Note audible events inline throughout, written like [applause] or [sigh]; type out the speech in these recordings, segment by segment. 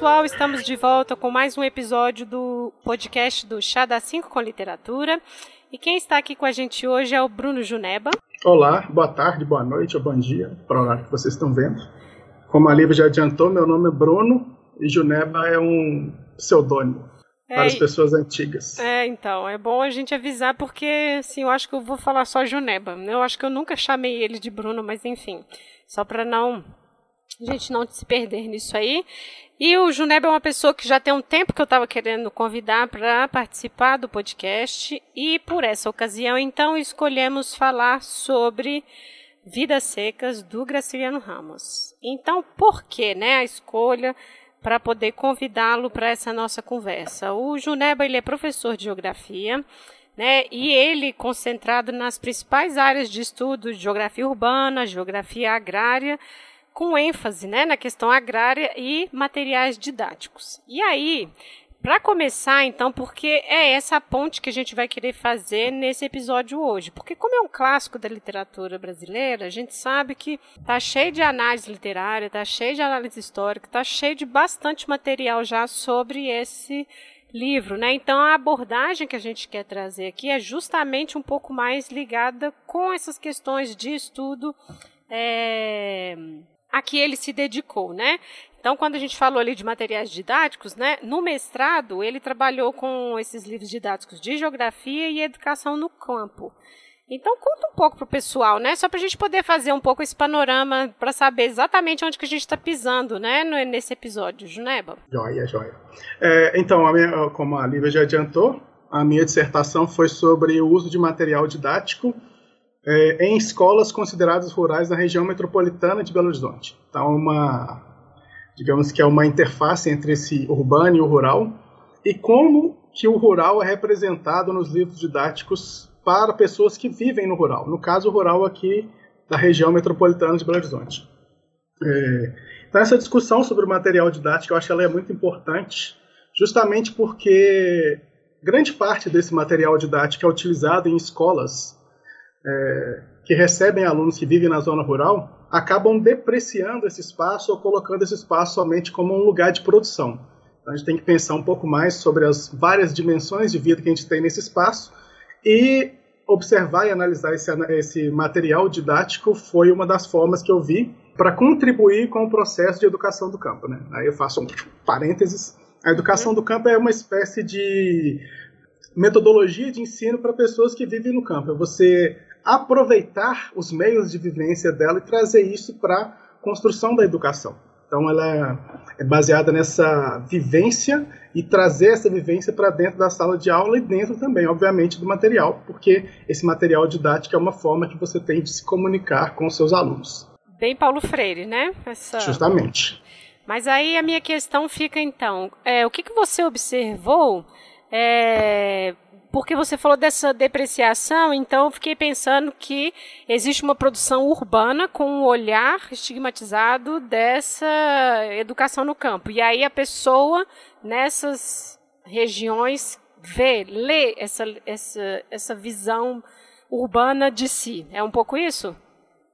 pessoal, estamos de volta com mais um episódio do podcast do Chá da 5 com Literatura. E quem está aqui com a gente hoje é o Bruno Juneba. Olá, boa tarde, boa noite ou bom dia, para o horário que vocês estão vendo. Como a Lívia já adiantou, meu nome é Bruno e Juneba é um pseudônimo é, para as pessoas antigas. É, então, é bom a gente avisar porque, assim, eu acho que eu vou falar só Juneba. Eu acho que eu nunca chamei ele de Bruno, mas enfim, só para não a gente não se perder nisso aí. E o Juneb é uma pessoa que já tem um tempo que eu estava querendo convidar para participar do podcast. E por essa ocasião, então, escolhemos falar sobre Vidas Secas do Graciliano Ramos. Então, por que né, a escolha para poder convidá-lo para essa nossa conversa? O Juneba ele é professor de geografia. Né, e ele concentrado nas principais áreas de estudo geografia urbana, geografia agrária, com ênfase né, na questão agrária e materiais didáticos. E aí, para começar, então, porque é essa ponte que a gente vai querer fazer nesse episódio hoje. Porque, como é um clássico da literatura brasileira, a gente sabe que tá cheio de análise literária, tá cheio de análise histórica, tá cheio de bastante material já sobre esse livro, né? Então a abordagem que a gente quer trazer aqui é justamente um pouco mais ligada com essas questões de estudo é, a que ele se dedicou, né? Então, quando a gente falou ali de materiais didáticos, né, no mestrado ele trabalhou com esses livros didáticos de geografia e educação no campo. Então, conta um pouco para o pessoal, né, só para a gente poder fazer um pouco esse panorama para saber exatamente onde que a gente está pisando, né, nesse episódio, Juneba. Joia, joia. É, então, a minha, como a Lívia já adiantou, a minha dissertação foi sobre o uso de material didático é, em escolas consideradas rurais na região metropolitana de Belo Horizonte. Então, uma, digamos que é uma interface entre esse urbano e o rural, e como que o rural é representado nos livros didáticos para pessoas que vivem no rural. No caso, o rural aqui da região metropolitana de Belo Horizonte. É, então, essa discussão sobre o material didático, eu acho que ela é muito importante, justamente porque grande parte desse material didático é utilizado em escolas é, que recebem alunos que vivem na zona rural acabam depreciando esse espaço ou colocando esse espaço somente como um lugar de produção. Então a gente tem que pensar um pouco mais sobre as várias dimensões de vida que a gente tem nesse espaço e observar e analisar esse, esse material didático foi uma das formas que eu vi para contribuir com o processo de educação do campo. Né? Aí eu faço um parênteses. A educação do campo é uma espécie de metodologia de ensino para pessoas que vivem no campo. É você aproveitar os meios de vivência dela e trazer isso para a construção da educação. Então, ela é baseada nessa vivência e trazer essa vivência para dentro da sala de aula e dentro também, obviamente, do material, porque esse material didático é uma forma que você tem de se comunicar com os seus alunos. Bem Paulo Freire, né? Essa... Justamente. Mas aí a minha questão fica então, é, o que, que você observou é, porque você falou dessa depreciação, então eu fiquei pensando que existe uma produção urbana com um olhar estigmatizado dessa educação no campo. E aí a pessoa nessas regiões vê, lê essa, essa, essa visão urbana de si. É um pouco isso?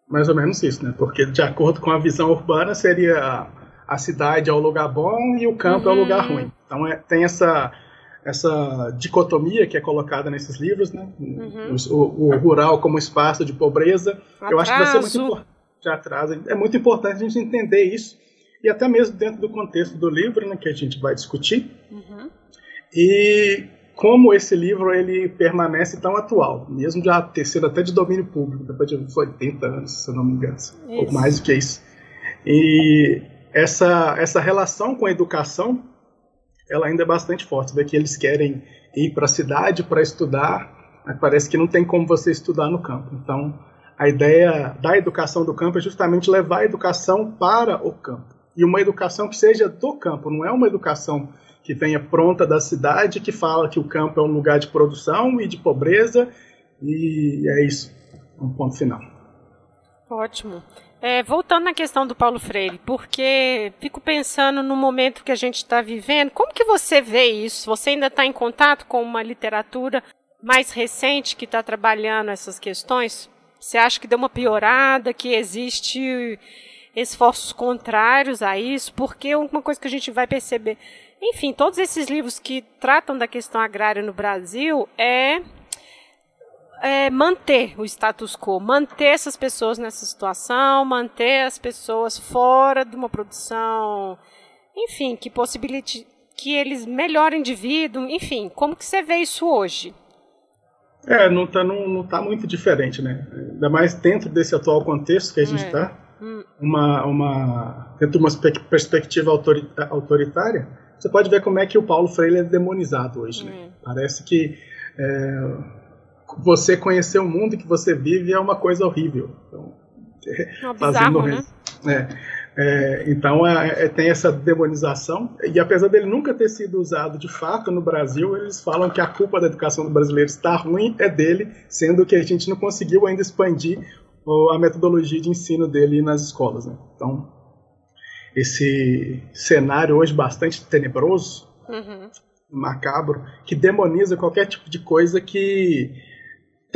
Mais ou menos isso, né? Porque de acordo com a visão urbana seria a cidade é o lugar bom e o campo uhum. é o lugar ruim. Então é, tem essa essa dicotomia que é colocada nesses livros, né? Uhum. O, o, rural como espaço de pobreza. Atraso. Eu acho que vai ser muito importante. Atraso. É muito importante a gente entender isso e até mesmo dentro do contexto do livro, né, que a gente vai discutir. Uhum. E como esse livro ele permanece tão atual, mesmo já ter sido até de domínio público, depois de 80 anos, se eu não me engano, ou mais do que isso. E essa, essa relação com a educação ela ainda é bastante forte. Que eles querem ir para a cidade para estudar, mas parece que não tem como você estudar no campo. Então, a ideia da educação do campo é justamente levar a educação para o campo. E uma educação que seja do campo, não é uma educação que venha pronta da cidade, que fala que o campo é um lugar de produção e de pobreza, e é isso. Um ponto final. Ótimo. É, voltando na questão do Paulo Freire, porque fico pensando no momento que a gente está vivendo, como que você vê isso? Você ainda está em contato com uma literatura mais recente que está trabalhando essas questões? Você acha que deu uma piorada, que existe esforços contrários a isso, porque uma coisa que a gente vai perceber, enfim, todos esses livros que tratam da questão agrária no Brasil é, é manter o status quo, manter essas pessoas nessa situação, manter as pessoas fora de uma produção, enfim, que possibilite que eles melhorem de vida, enfim, como que você vê isso hoje? É, não está não, não tá muito diferente, né? Ainda mais dentro desse atual contexto que a gente está, é. hum. uma, uma, dentro de uma perspectiva autoritária, você pode ver como é que o Paulo Freire é demonizado hoje. Né? Hum. Parece que é, você conhecer o mundo que você vive é uma coisa horrível. Então, [laughs] é bizarro, né? É. É, então é, é, tem essa demonização, e apesar dele nunca ter sido usado de fato no Brasil, eles falam que a culpa da educação do brasileiro está ruim é dele, sendo que a gente não conseguiu ainda expandir a metodologia de ensino dele nas escolas. Né? Então, esse cenário hoje bastante tenebroso, uhum. macabro, que demoniza qualquer tipo de coisa que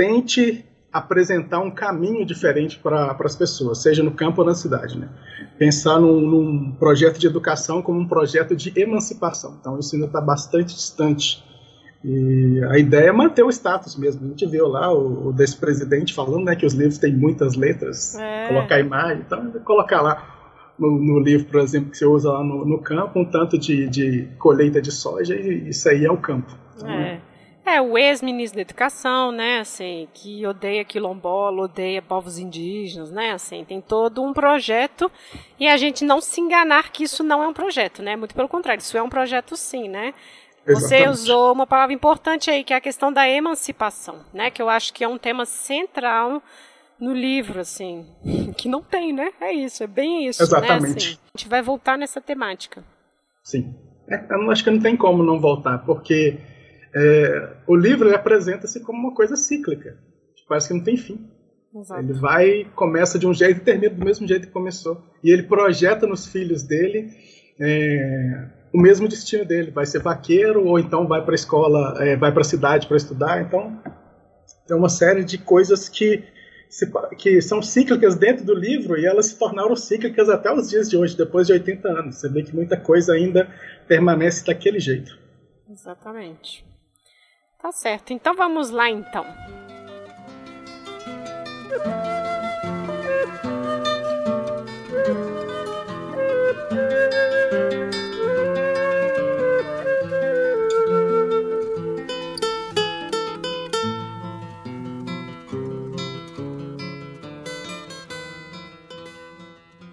tente apresentar um caminho diferente para as pessoas, seja no campo ou na cidade. Né? Pensar num, num, projeto de educação como um projeto de emancipação. Então, isso ainda está bastante distante. E a ideia é manter o status mesmo. A gente viu lá o, o desse presidente falando né, que os livros têm muitas letras, é. colocar imagem, então colocar lá no, no, livro, por exemplo, que você usa lá no, no campo, um tanto de, de colheita de soja, e isso aí é o campo. Então, é. Né? É, o ex-ministro da Educação, né, assim, que odeia quilombola, odeia povos indígenas, né, assim, tem todo um projeto e a gente não se enganar que isso não é um projeto, né, muito pelo contrário, isso é um projeto sim, né. Você Exatamente. usou uma palavra importante aí, que é a questão da emancipação, né, que eu acho que é um tema central no livro, assim, [laughs] que não tem, né, é isso, é bem isso, Exatamente. né, assim, a gente vai voltar nessa temática. Sim, é, eu acho que não tem como não voltar, porque é, o livro apresenta-se como uma coisa cíclica. Parece que não tem fim. Exato. Ele vai, começa de um jeito e termina do mesmo jeito que começou. E ele projeta nos filhos dele é, o mesmo destino dele. Vai ser vaqueiro ou então vai para a escola, é, vai para a cidade para estudar. Então, tem uma série de coisas que, se, que são cíclicas dentro do livro e elas se tornaram cíclicas até os dias de hoje, depois de 80 anos. Você vê que muita coisa ainda permanece daquele jeito. Exatamente. Tá certo. Então vamos lá então.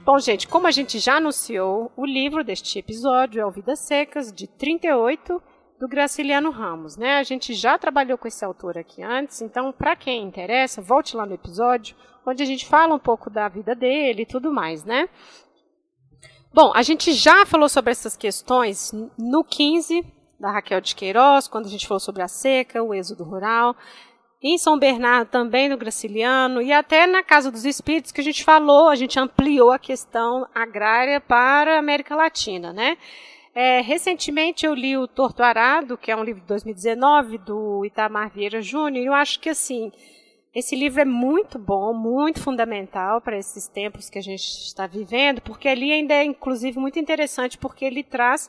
Bom, gente, como a gente já anunciou, o livro deste episódio é o Vidas Secas, de 38 do Graciliano Ramos, né? A gente já trabalhou com esse autor aqui antes, então para quem interessa, volte lá no episódio onde a gente fala um pouco da vida dele e tudo mais, né? Bom, a gente já falou sobre essas questões no 15 da Raquel de Queiroz, quando a gente falou sobre a seca, o êxodo rural, em São Bernardo também no Graciliano e até na Casa dos Espíritos que a gente falou, a gente ampliou a questão agrária para a América Latina, né? É, recentemente eu li o Torto Arado, que é um livro de 2019 do Itamar Vieira Júnior, e eu acho que assim esse livro é muito bom, muito fundamental para esses tempos que a gente está vivendo, porque ali ainda é inclusive muito interessante porque ele traz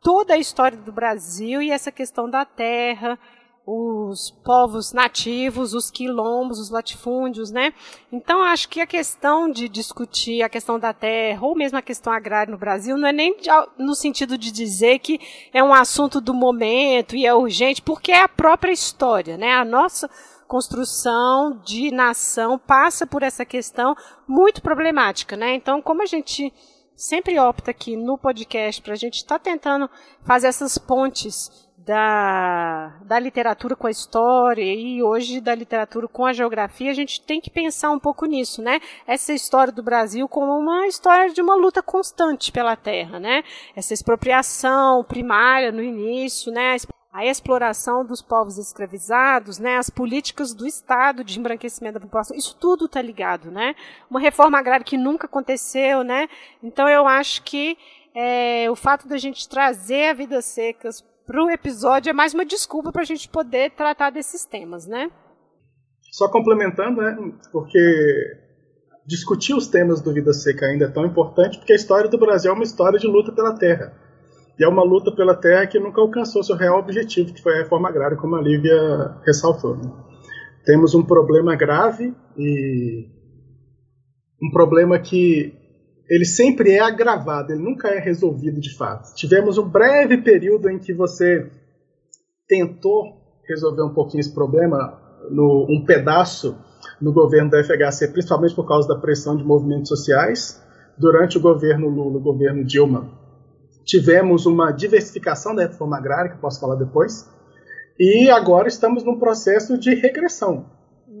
toda a história do Brasil e essa questão da terra, os povos nativos, os quilombos, os latifúndios, né? Então, acho que a questão de discutir a questão da terra, ou mesmo a questão agrária no Brasil, não é nem no sentido de dizer que é um assunto do momento e é urgente, porque é a própria história, né? A nossa construção de nação passa por essa questão muito problemática, né? Então, como a gente sempre opta aqui no podcast para a gente estar tá tentando fazer essas pontes da, da literatura com a história e hoje da literatura com a geografia, a gente tem que pensar um pouco nisso, né? Essa história do Brasil como uma história de uma luta constante pela terra, né? Essa expropriação primária no início, né? A exploração dos povos escravizados, né? As políticas do Estado de embranquecimento da população, isso tudo está ligado, né? Uma reforma agrária que nunca aconteceu, né? Então eu acho que é, o fato da gente trazer a Vidas Secas para o episódio é mais uma desculpa para a gente poder tratar desses temas, né? Só complementando, né? Porque discutir os temas do Vida Seca ainda é tão importante, porque a história do Brasil é uma história de luta pela terra. E é uma luta pela terra que nunca alcançou seu real objetivo, que foi a reforma agrária, como a Lívia ressaltou. Né? Temos um problema grave e um problema que ele sempre é agravado, ele nunca é resolvido de fato. Tivemos um breve período em que você tentou resolver um pouquinho esse problema, no, um pedaço no governo da FHC, principalmente por causa da pressão de movimentos sociais. Durante o governo Lula, o governo Dilma, tivemos uma diversificação da reforma agrária, que posso falar depois, e agora estamos num processo de regressão.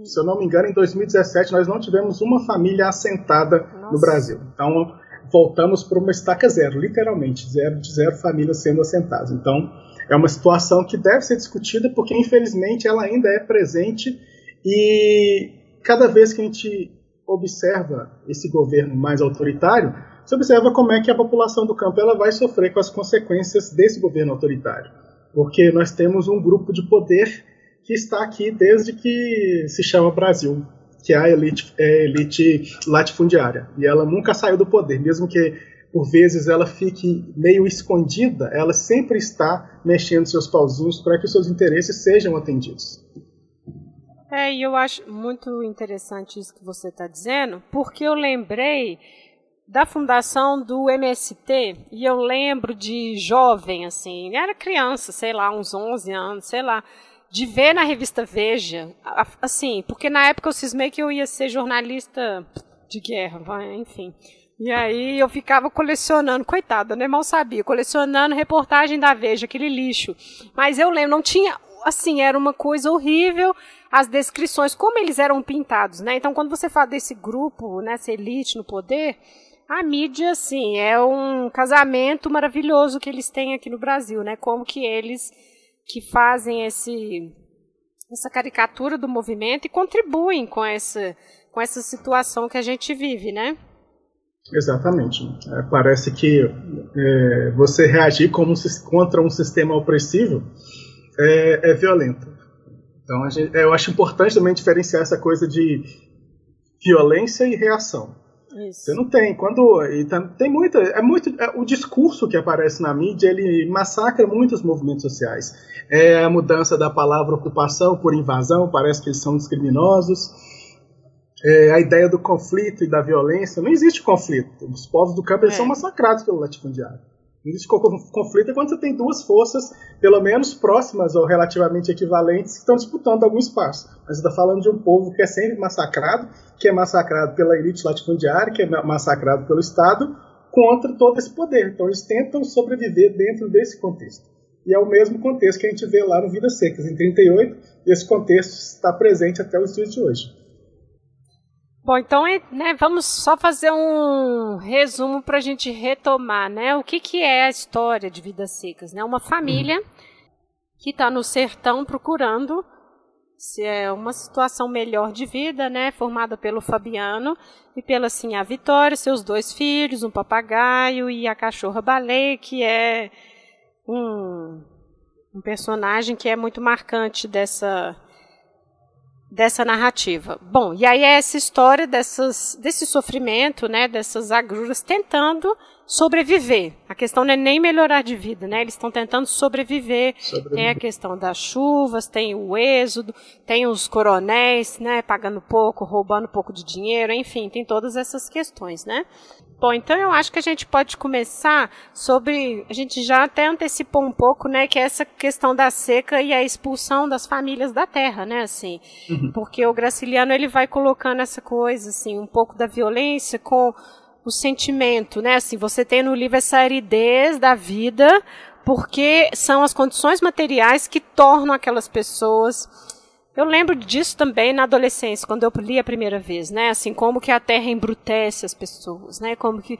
Se eu não me engano, em 2017 nós não tivemos uma família assentada Nossa. no Brasil. Então voltamos para uma estaca zero, literalmente, zero de zero famílias sendo assentadas. Então é uma situação que deve ser discutida porque infelizmente ela ainda é presente e cada vez que a gente observa esse governo mais autoritário, você observa como é que a população do campo ela vai sofrer com as consequências desse governo autoritário. Porque nós temos um grupo de poder que está aqui desde que se chama Brasil, que é a elite, é a elite latifundiária. E ela nunca saiu do poder, mesmo que por vezes ela fique meio escondida, ela sempre está mexendo seus pauzinhos para que os seus interesses sejam atendidos. É, e eu acho muito interessante isso que você está dizendo, porque eu lembrei da fundação do MST e eu lembro de jovem, assim, era criança, sei lá, uns 11 anos, sei lá, de ver na revista Veja, assim, porque na época eu cismei que eu ia ser jornalista de guerra, enfim. E aí eu ficava colecionando, coitada, né? Mal sabia, colecionando reportagem da Veja, aquele lixo. Mas eu lembro, não tinha, assim, era uma coisa horrível as descrições, como eles eram pintados, né? Então, quando você fala desse grupo, nessa elite no poder, a mídia, assim, é um casamento maravilhoso que eles têm aqui no Brasil, né? Como que eles que fazem esse essa caricatura do movimento e contribuem com essa com essa situação que a gente vive, né? Exatamente. É, parece que é, você reagir como, contra um sistema opressivo é, é violento. Então gente, eu acho importante também diferenciar essa coisa de violência e reação. Isso. Você não tem. Quando. Tem muita. É muito. É, o discurso que aparece na mídia, ele massacra muitos movimentos sociais. É a mudança da palavra ocupação por invasão, parece que eles são discriminosos. É, a ideia do conflito e da violência. Não existe conflito. Os povos do campo é. são massacrados pelo latifundiário. Não existe conflito é quando você tem duas forças, pelo menos próximas ou relativamente equivalentes, que estão disputando algum espaço. Mas você está falando de um povo que é sempre massacrado, que é massacrado pela elite latifundiária, que é massacrado pelo Estado, contra todo esse poder. Então eles tentam sobreviver dentro desse contexto. E é o mesmo contexto que a gente vê lá no Vidas Secas, em 38, e esse contexto está presente até os dias de hoje. Bom, então né, vamos só fazer um resumo para a gente retomar, né? O que, que é a história de Vidas Secas? Né? Uma família que está no sertão procurando se é uma situação melhor de vida, né? Formada pelo Fabiano e pela assim a Vitória, seus dois filhos, um papagaio e a cachorra baleia, que é um, um personagem que é muito marcante dessa dessa narrativa. Bom, e aí é essa história dessas, desse sofrimento, né, dessas agruras tentando sobreviver. A questão não é nem melhorar de vida, né? Eles estão tentando sobreviver. sobreviver. Tem a questão das chuvas, tem o êxodo, tem os coronéis, né, pagando pouco, roubando pouco de dinheiro, enfim, tem todas essas questões, né? Bom, então eu acho que a gente pode começar sobre. A gente já até antecipou um pouco, né, que é essa questão da seca e a expulsão das famílias da terra, né, assim. Uhum. Porque o Graciliano ele vai colocando essa coisa, assim, um pouco da violência com o sentimento, né, assim. Você tem no livro essa aridez da vida, porque são as condições materiais que tornam aquelas pessoas eu lembro disso também na adolescência, quando eu li a primeira vez, né? Assim, como que a Terra embrutece as pessoas, né? Como que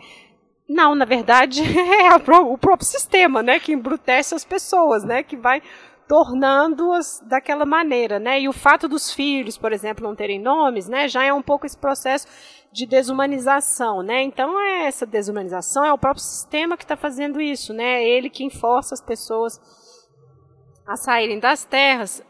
não, na verdade, [laughs] é o próprio sistema, né, que embrutece as pessoas, né, que vai tornando-as daquela maneira, né? E o fato dos filhos, por exemplo, não terem nomes, né, já é um pouco esse processo de desumanização, né? Então é essa desumanização é o próprio sistema que está fazendo isso, né? É ele que enforça as pessoas a saírem das terras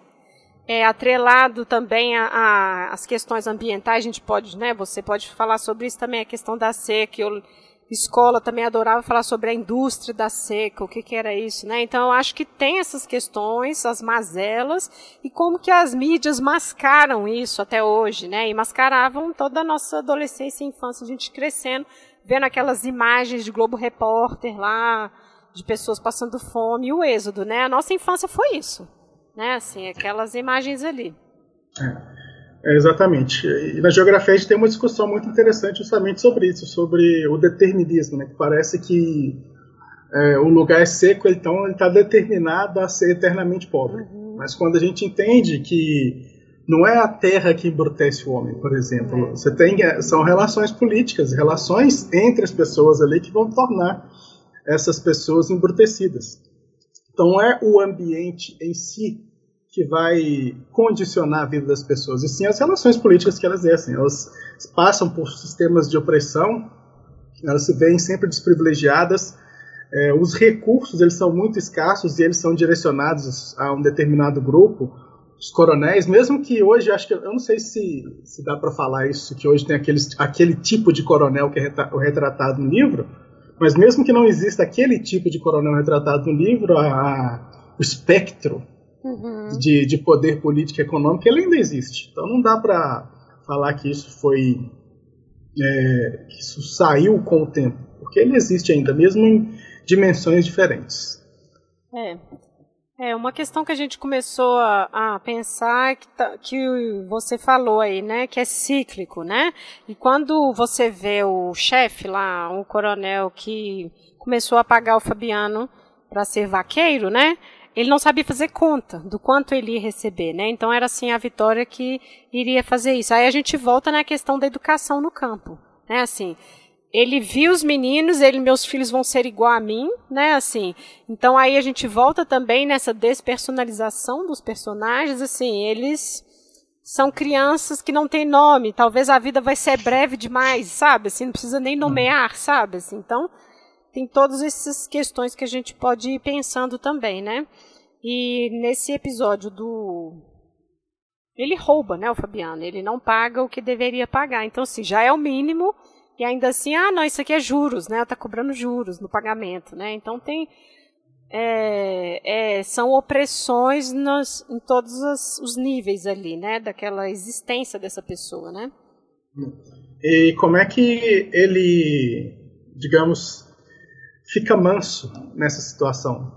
é, atrelado também às questões ambientais, a gente pode, né, você pode falar sobre isso também, a questão da seca, eu, escola também adorava falar sobre a indústria da seca, o que, que era isso, né, então acho que tem essas questões, as mazelas, e como que as mídias mascaram isso até hoje, né, e mascaravam toda a nossa adolescência e infância, a gente crescendo, vendo aquelas imagens de Globo Repórter lá, de pessoas passando fome, e o êxodo, né, a nossa infância foi isso, né? Assim, aquelas imagens ali. É, é, exatamente. E na geografia a gente tem uma discussão muito interessante justamente sobre isso, sobre o determinismo, né? Que parece que é, o lugar é seco, então ele está determinado a ser eternamente pobre. Uhum. Mas quando a gente entende que não é a terra que embrutece o homem, por exemplo, é. você tem é, são relações políticas, relações entre as pessoas ali que vão tornar essas pessoas embrutecidas. Então é o ambiente em si que vai condicionar a vida das pessoas, e sim as relações políticas que elas exercem. Elas passam por sistemas de opressão, elas se veem sempre desprivilegiadas, é, os recursos eles são muito escassos e eles são direcionados a um determinado grupo. Os coronéis, mesmo que hoje, acho que eu não sei se, se dá para falar isso, que hoje tem aquele, aquele tipo de coronel que é retratado no livro, mas mesmo que não exista aquele tipo de coronel retratado no livro, a, a, o espectro uhum. de, de poder político e econômico, ele ainda existe. Então não dá para falar que isso foi. É, que isso saiu com o tempo, porque ele existe ainda, mesmo em dimensões diferentes. É. É, uma questão que a gente começou a, a pensar que, tá, que você falou aí, né, que é cíclico, né? E quando você vê o chefe lá, o coronel que começou a pagar o Fabiano para ser vaqueiro, né? ele não sabia fazer conta do quanto ele ia receber, né? Então era assim a Vitória que iria fazer isso. Aí a gente volta na questão da educação no campo, né? Assim, ele viu os meninos, ele, meus filhos vão ser igual a mim, né? Assim, então aí a gente volta também nessa despersonalização dos personagens, assim, eles são crianças que não têm nome, talvez a vida vai ser breve demais, sabe? Assim, não precisa nem nomear, sabe? Assim, então tem todas essas questões que a gente pode ir pensando também, né? E nesse episódio do. Ele rouba, né, o Fabiano? Ele não paga o que deveria pagar. Então, assim, já é o mínimo. E ainda assim, ah, não, isso aqui é juros, né? Tá cobrando juros no pagamento, né? Então tem. É, é, são opressões nos, em todos os, os níveis ali, né? Daquela existência dessa pessoa, né? E como é que ele, digamos, fica manso nessa situação,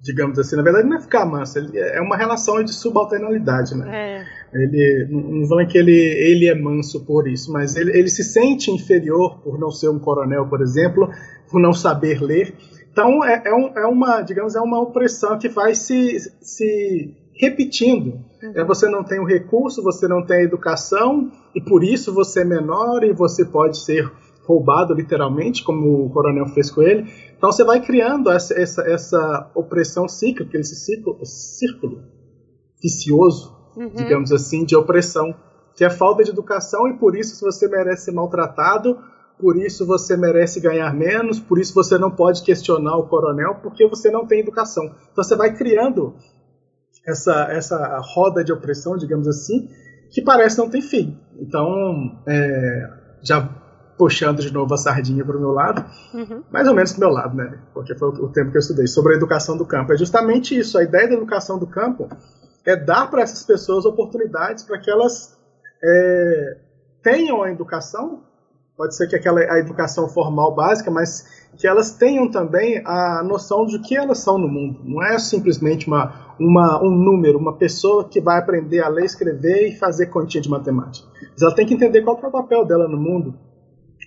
digamos assim. Na verdade, não é ficar manso, é, é uma relação de subalternalidade, né? É. Ele, não vão que ele, ele é manso por isso, mas ele, ele se sente inferior por não ser um coronel, por exemplo, por não saber ler. Então, é, é, um, é uma, digamos, é uma opressão que vai se, se repetindo. Uhum. É, você não tem o recurso, você não tem a educação, e por isso você é menor e você pode ser roubado literalmente, como o coronel fez com ele. Então você vai criando essa, essa, essa opressão cíclica, esse ciclo, círculo vicioso, uhum. digamos assim, de opressão, que é falta de educação e por isso você merece ser maltratado, por isso você merece ganhar menos, por isso você não pode questionar o coronel, porque você não tem educação. Então você vai criando essa, essa roda de opressão, digamos assim, que parece não ter fim. Então, é, já puxando de novo a sardinha para o meu lado, uhum. mais ou menos para o meu lado, né? Porque foi o tempo que eu estudei, sobre a educação do campo. É justamente isso, a ideia da educação do campo é dar para essas pessoas oportunidades para que elas é, tenham a educação, pode ser que aquela a educação formal básica, mas que elas tenham também a noção de que elas são no mundo. Não é simplesmente uma, uma, um número, uma pessoa que vai aprender a ler, escrever e fazer continha de matemática. Mas ela tem que entender qual é o papel dela no mundo,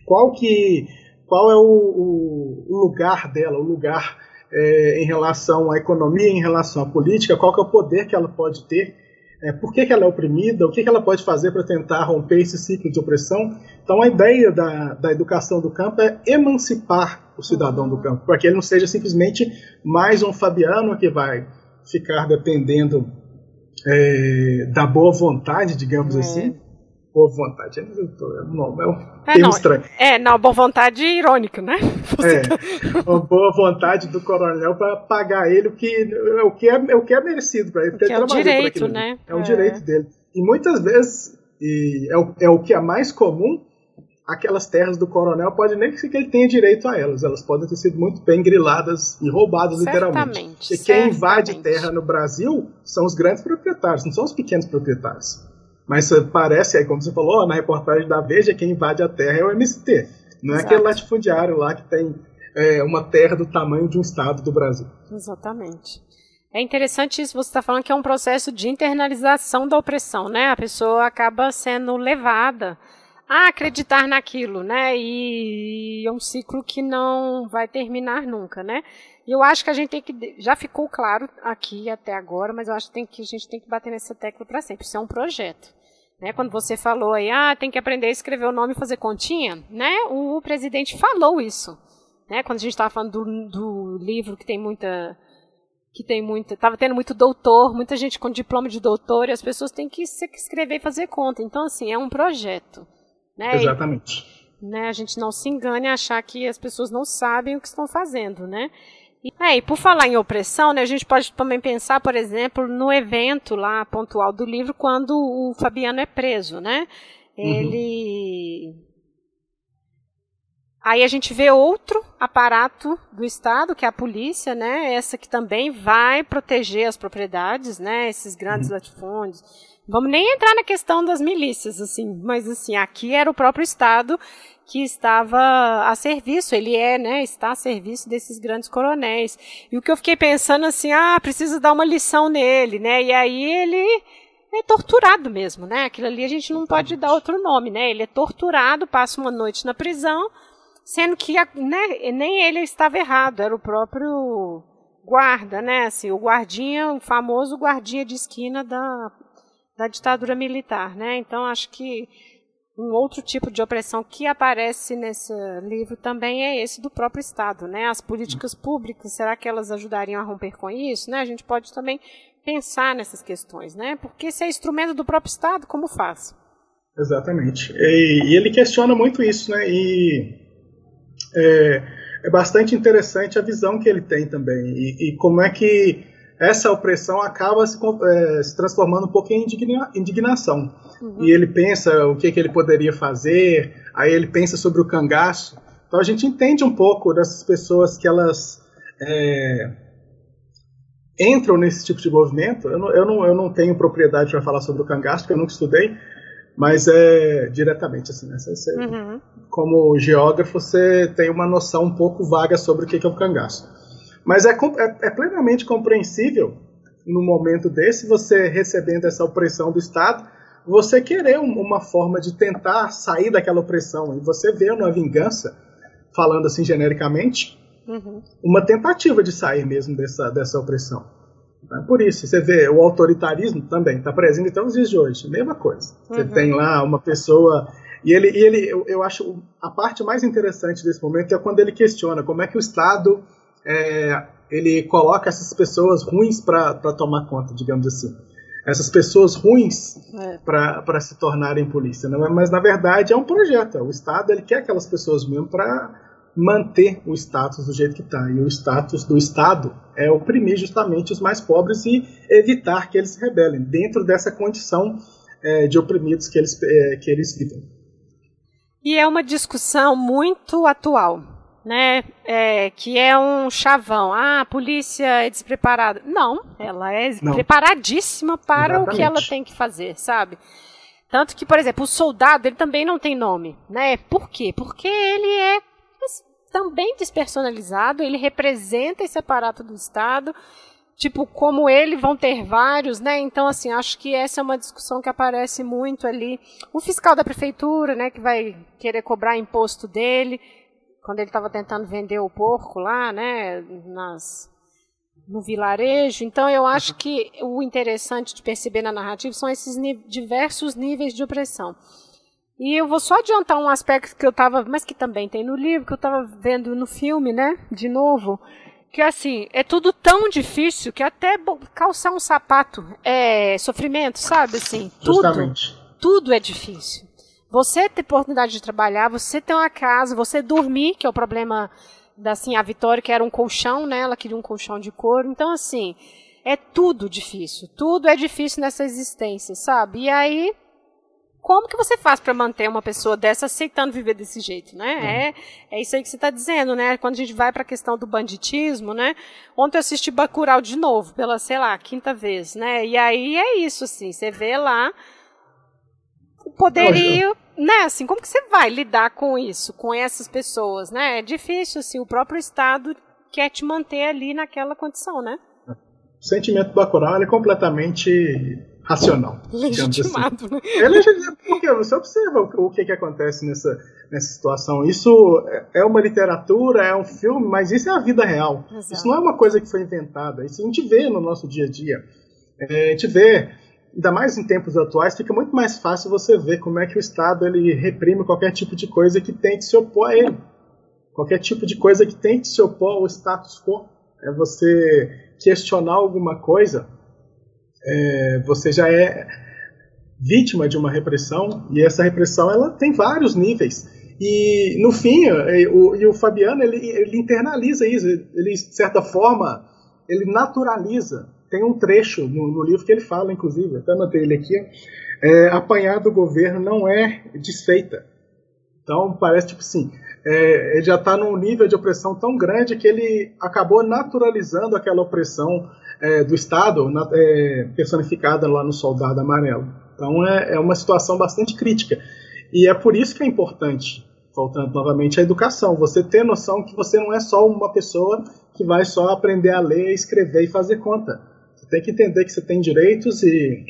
qual que qual é o, o lugar dela, o lugar é, em relação à economia, em relação à política, qual que é o poder que ela pode ter, é, por que, que ela é oprimida, o que, que ela pode fazer para tentar romper esse ciclo de opressão. Então a ideia da, da educação do campo é emancipar o cidadão do campo, para que ele não seja simplesmente mais um Fabiano que vai ficar dependendo é, da boa vontade, digamos é. assim, boa vontade. É, não, é um é, não, estranho. É, não, boa vontade irônica, né? [laughs] É, uma boa vontade do coronel para pagar ele o que, o que, é, o que é merecido para ele. Que é o direito, né? É o é. direito dele. E muitas vezes, e é, o, é o que é mais comum, aquelas terras do coronel pode nem que ele tenha direito a elas. Elas podem ter sido muito bem griladas e roubadas, certamente. literalmente. E quem invade terra no Brasil são os grandes proprietários, não são os pequenos proprietários. Mas parece, aí como você falou, na reportagem da Veja, quem invade a terra é o MST. Não é aquele latifundiário lá que tem é, uma terra do tamanho de um estado do Brasil. Exatamente. É interessante isso, você está falando que é um processo de internalização da opressão, né? A pessoa acaba sendo levada a acreditar naquilo, né? E é um ciclo que não vai terminar nunca, né? E eu acho que a gente tem que. Já ficou claro aqui até agora, mas eu acho que, tem que a gente tem que bater nessa tecla para sempre. Isso é um projeto. Né, quando você falou aí, ah, tem que aprender a escrever o nome e fazer continha, né? O, o presidente falou isso. Né, quando a gente estava falando do, do livro que tem muita que tem muita, estava tendo muito doutor, muita gente com diploma de doutor, e as pessoas têm que escrever e fazer conta. Então, assim, é um projeto. Né? Exatamente. E, né, a gente não se engane a achar que as pessoas não sabem o que estão fazendo, né? E, é, e por falar em opressão, né, a gente pode também pensar, por exemplo, no evento lá pontual do livro, quando o Fabiano é preso, né? Ele. Uhum. Aí a gente vê outro aparato do Estado, que é a polícia, né? Essa que também vai proteger as propriedades, né? Esses grandes uhum. latifúndios. Vamos nem entrar na questão das milícias, assim, mas assim, aqui era o próprio Estado que estava a serviço, ele é, né, está a serviço desses grandes coronéis. E o que eu fiquei pensando assim, ah, preciso dar uma lição nele, né? E aí ele é torturado mesmo, né? Aquilo ali a gente não pode dar outro nome, né? Ele é torturado, passa uma noite na prisão, sendo que né, nem ele estava errado, era o próprio guarda, né? Assim, o guardinha, o famoso guardinha de esquina da, da ditadura militar, né? Então acho que um outro tipo de opressão que aparece nesse livro também é esse do próprio Estado, né? As políticas públicas, será que elas ajudariam a romper com isso, né? A gente pode também pensar nessas questões, né? Porque se é instrumento do próprio Estado, como faz? Exatamente. E, e ele questiona muito isso, né? E é, é, bastante interessante a visão que ele tem também e, e como é que essa opressão acaba se, é, se transformando um pouco em indigna, indignação. Uhum. E ele pensa o que, que ele poderia fazer, aí ele pensa sobre o cangaço. Então a gente entende um pouco dessas pessoas que elas é, entram nesse tipo de movimento. Eu não, eu não, eu não tenho propriedade para falar sobre o cangaço, porque eu nunca estudei, mas é diretamente assim, né? Você, uhum. Como geógrafo, você tem uma noção um pouco vaga sobre o que é o cangaço. Mas é, é, é plenamente compreensível, no momento desse, você recebendo essa opressão do Estado, você querer uma forma de tentar sair daquela opressão. E você vê uma vingança, falando assim genericamente, uhum. uma tentativa de sair mesmo dessa, dessa opressão. Então, por isso, você vê o autoritarismo também está presente até nos dias de hoje. Mesma coisa. Você uhum. tem lá uma pessoa. E ele, e ele eu, eu acho a parte mais interessante desse momento é quando ele questiona como é que o Estado é, ele coloca essas pessoas ruins para tomar conta, digamos assim. Essas pessoas ruins é. para se tornarem polícia. Né? Mas, na verdade, é um projeto. O Estado ele quer aquelas pessoas mesmo para manter o status do jeito que está. E o status do Estado é oprimir justamente os mais pobres e evitar que eles se rebelem, dentro dessa condição é, de oprimidos que eles, é, que eles vivem. E é uma discussão muito atual né, é, que é um chavão. Ah, a polícia é despreparada. Não, ela é Não. preparadíssima para Exatamente. o que ela tem que fazer, sabe? Tanto que, por exemplo, o soldado, ele também não tem nome, né? Por quê? Porque ele é também despersonalizado, ele representa esse aparato do Estado, tipo, como ele vão ter vários, né? Então, assim, acho que essa é uma discussão que aparece muito ali. O fiscal da prefeitura, né, que vai querer cobrar imposto dele, quando ele estava tentando vender o porco lá, né, nas, no vilarejo. Então, eu acho que o interessante de perceber na narrativa são esses diversos níveis de opressão. E eu vou só adiantar um aspecto que eu estava, mas que também tem no livro, que eu estava vendo no filme, né, de novo, que assim, é tudo tão difícil que até calçar um sapato é sofrimento, sabe, assim, tudo. Justamente tudo é difícil. Você ter oportunidade de trabalhar, você ter uma casa, você dormir, que é o problema da assim, a Vitória, que era um colchão, né? Ela queria um colchão de couro. Então, assim, é tudo difícil. Tudo é difícil nessa existência, sabe? E aí, como que você faz para manter uma pessoa dessa aceitando viver desse jeito, né? Uhum. É, é isso aí que você está dizendo, né? Quando a gente vai para a questão do banditismo, né? Ontem eu assisti Bacurau de novo, pela, sei lá, quinta vez, né? E aí é isso, assim, você vê lá o poderio, né? Assim, como que você vai lidar com isso, com essas pessoas, né? É difícil, assim, o próprio Estado quer te manter ali naquela condição, né? O sentimento do Bacurau é completamente racional. [laughs] Assim. Legitimado, assim. né? É legitimado, porque você observa o, que, que acontece nessa, nessa situação. Isso é uma literatura, é um filme, mas isso é a vida real. Exato. Isso não é uma coisa que foi inventada. Isso a gente vê no nosso dia a dia. É, a gente vê ainda mais em tempos atuais, fica muito mais fácil você ver como é que o Estado ele reprime qualquer tipo de coisa que tente se opor a ele. Qualquer tipo de coisa que tente se opor ao status quo. É você questionar alguma coisa, é, você já é vítima de uma repressão, e essa repressão ela tem vários níveis. E, no fim, é, o, e o Fabiano ele, ele internaliza isso, ele, de certa forma, ele naturaliza tem um trecho no, no, livro que ele fala, inclusive, até anotei ele aqui, é, apanhar do governo não é desfeita. Então parece tipo assim, é, ele já está num nível de opressão tão grande que ele acabou naturalizando aquela opressão é, do Estado na, é, personificada lá no Soldado Amarelo. Então é, é uma situação bastante crítica. E é por isso que é importante, voltando novamente, a educação. Você ter noção que você não é só uma pessoa que vai só aprender a ler, escrever e fazer conta tem que entender que você tem direitos e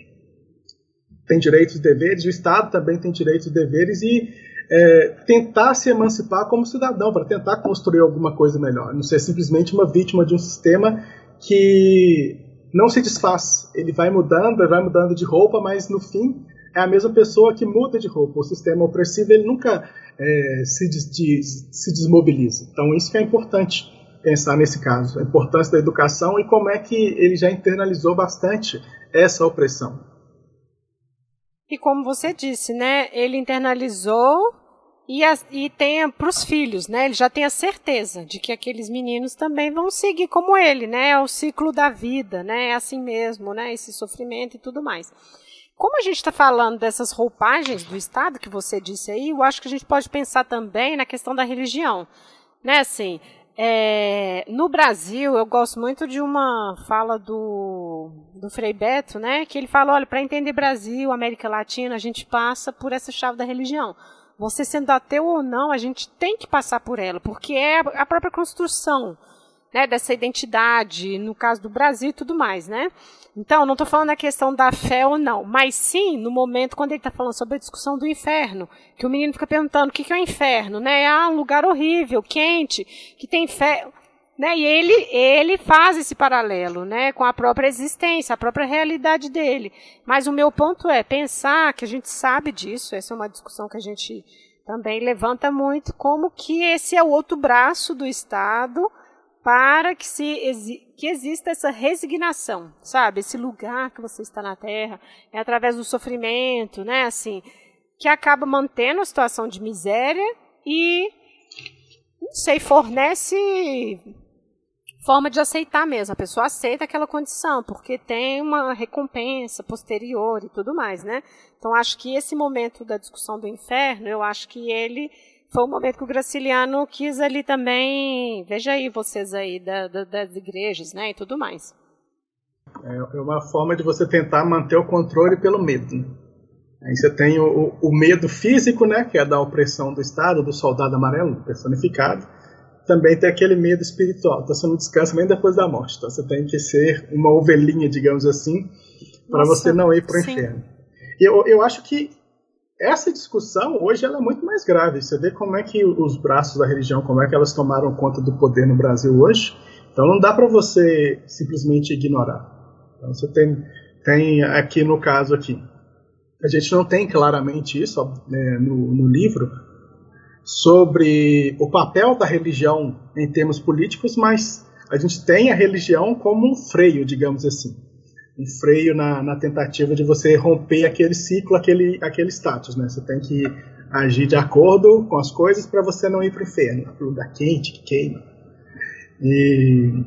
tem direitos e deveres, o Estado também tem direitos e deveres e é, tentar se emancipar como cidadão, para tentar construir alguma coisa melhor. Não ser simplesmente uma vítima de um sistema que não se desfaz. Ele vai mudando, ele vai mudando de roupa, mas no fim é a mesma pessoa que muda de roupa. O sistema opressivo ele nunca é, se, des, se desmobiliza. Então isso que é importante pensar nesse caso, a importância da educação e como é que ele já internalizou bastante essa opressão. E como você disse, né, ele internalizou e, e tem para os filhos, né, ele já tem a certeza de que aqueles meninos também vão seguir como ele, né, é o ciclo da vida, né, é assim mesmo, né, esse sofrimento e tudo mais. Como a gente está falando dessas roupagens do Estado que você disse aí, eu acho que a gente pode pensar também na questão da religião, né, assim, é, no Brasil, eu gosto muito de uma fala do, do Frei Beto, né? Que ele fala: olha, para entender Brasil, América Latina, a gente passa por essa chave da religião. Você sendo ateu ou não, a gente tem que passar por ela, porque é a própria construção né, dessa identidade, no caso do Brasil e tudo mais, né? Então, não estou falando da questão da fé ou não, mas sim no momento quando ele está falando sobre a discussão do inferno, que o menino fica perguntando o que, que é o inferno, né? Ah, um lugar horrível, quente, que tem fé. Né? E ele, ele faz esse paralelo né, com a própria existência, a própria realidade dele. Mas o meu ponto é pensar que a gente sabe disso, essa é uma discussão que a gente também levanta muito, como que esse é o outro braço do Estado para que, se, que exista essa resignação, sabe? Esse lugar que você está na Terra, é através do sofrimento, né? Assim, que acaba mantendo a situação de miséria e, não sei, fornece forma de aceitar mesmo. A pessoa aceita aquela condição, porque tem uma recompensa posterior e tudo mais, né? Então, acho que esse momento da discussão do inferno, eu acho que ele foi um momento que o Graciliano quis ali também, veja aí vocês aí da, da, das igrejas, né, e tudo mais. É, é uma forma de você tentar manter o controle pelo medo. Né? Aí você tem o, o, medo físico, né, que é da opressão do Estado, do soldado amarelo personificado. Também tem aquele medo espiritual, então você não descansa nem depois da morte. Então você tem que ser uma ovelhinha, digamos assim, para você não ir para o inferno. Eu, eu acho que essa discussão hoje ela é muito mais grave. Você vê como é que os braços da religião, como é que elas tomaram conta do poder no Brasil hoje. Então não dá para você simplesmente ignorar. Então você tem, tem aqui no caso aqui, a gente não tem claramente isso né, no, no livro sobre o papel da religião em termos políticos, mas a gente tem a religião como um freio, digamos assim. Um freio na, na, tentativa de você romper aquele ciclo, aquele, aquele status, né? Você tem que agir de acordo com as coisas para você não ir para o inferno, para o lugar quente que queima. E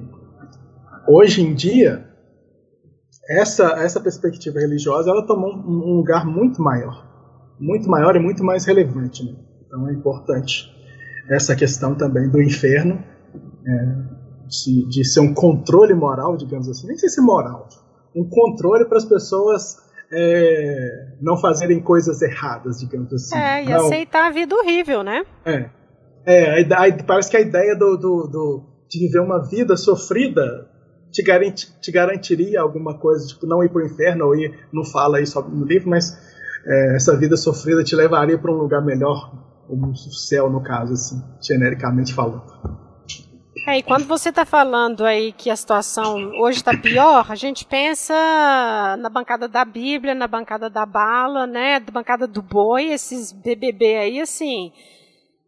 hoje em dia, essa, essa perspectiva religiosa ela tomou um, um lugar muito maior, muito maior e muito mais relevante. Né? Então é importante essa questão também do inferno, é, de, de ser um controle moral, digamos assim, nem sei se moral, um controle para as pessoas é, não fazerem coisas erradas, digamos assim. É, e não, aceitar a vida horrível, né? É. é a, a, parece que a ideia do, do, do, de viver uma vida sofrida te, garanti, te garantiria alguma coisa, tipo, não ir para o inferno, ou ir, não fala isso no livro, mas é, essa vida sofrida te levaria para um lugar melhor, o céu, no caso, assim, genericamente falando. É, e quando você está falando aí que a situação hoje está pior, a gente pensa na bancada da Bíblia, na bancada da bala, né, da bancada do boi, esses BBB aí, assim,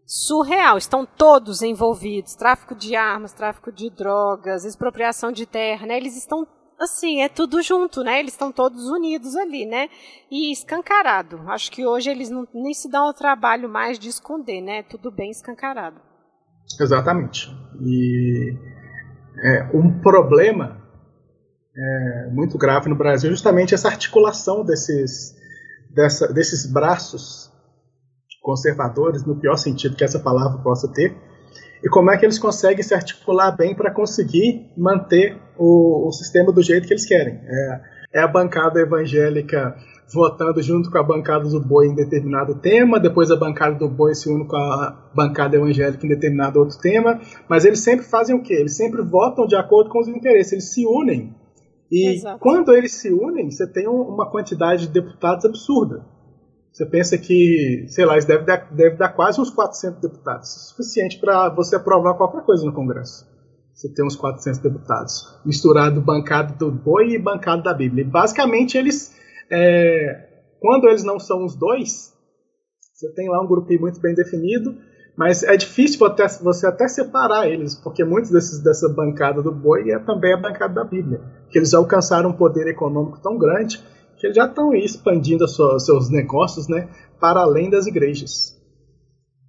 surreal. Estão todos envolvidos, tráfico de armas, tráfico de drogas, expropriação de terra, né, eles estão assim, é tudo junto, né? Eles estão todos unidos ali, né? E escancarado. Acho que hoje eles não, nem se dão o trabalho mais de esconder, né? Tudo bem escancarado. Exatamente. E é, um problema é, muito grave no Brasil é justamente essa articulação desses, dessa, desses braços conservadores, no pior sentido que essa palavra possa ter, e como é que eles conseguem se articular bem para conseguir manter o, o, sistema do jeito que eles querem. É, é a bancada evangélica votando junto com a bancada do boi em determinado tema, depois a bancada do boi se une com a bancada evangélica em determinado outro tema, mas eles sempre fazem o quê? Eles sempre votam de acordo com os interesses, eles se unem. E Exato. quando eles se unem, você tem uma quantidade de deputados absurda. Você pensa que, sei lá, isso deve dar, deve dar quase uns 400 deputados, o suficiente para você aprovar qualquer coisa no Congresso. Você tem uns 400 deputados, misturado bancada do boi e bancada da Bíblia. E basicamente eles é, quando eles não são os dois, você tem lá um grupinho muito bem definido, mas é difícil você até separar eles, porque muitos desses, dessa bancada do boi é também a bancada da Bíblia, que eles alcançaram um poder econômico tão grande que eles já estão expandindo os seus negócios né, para além das igrejas.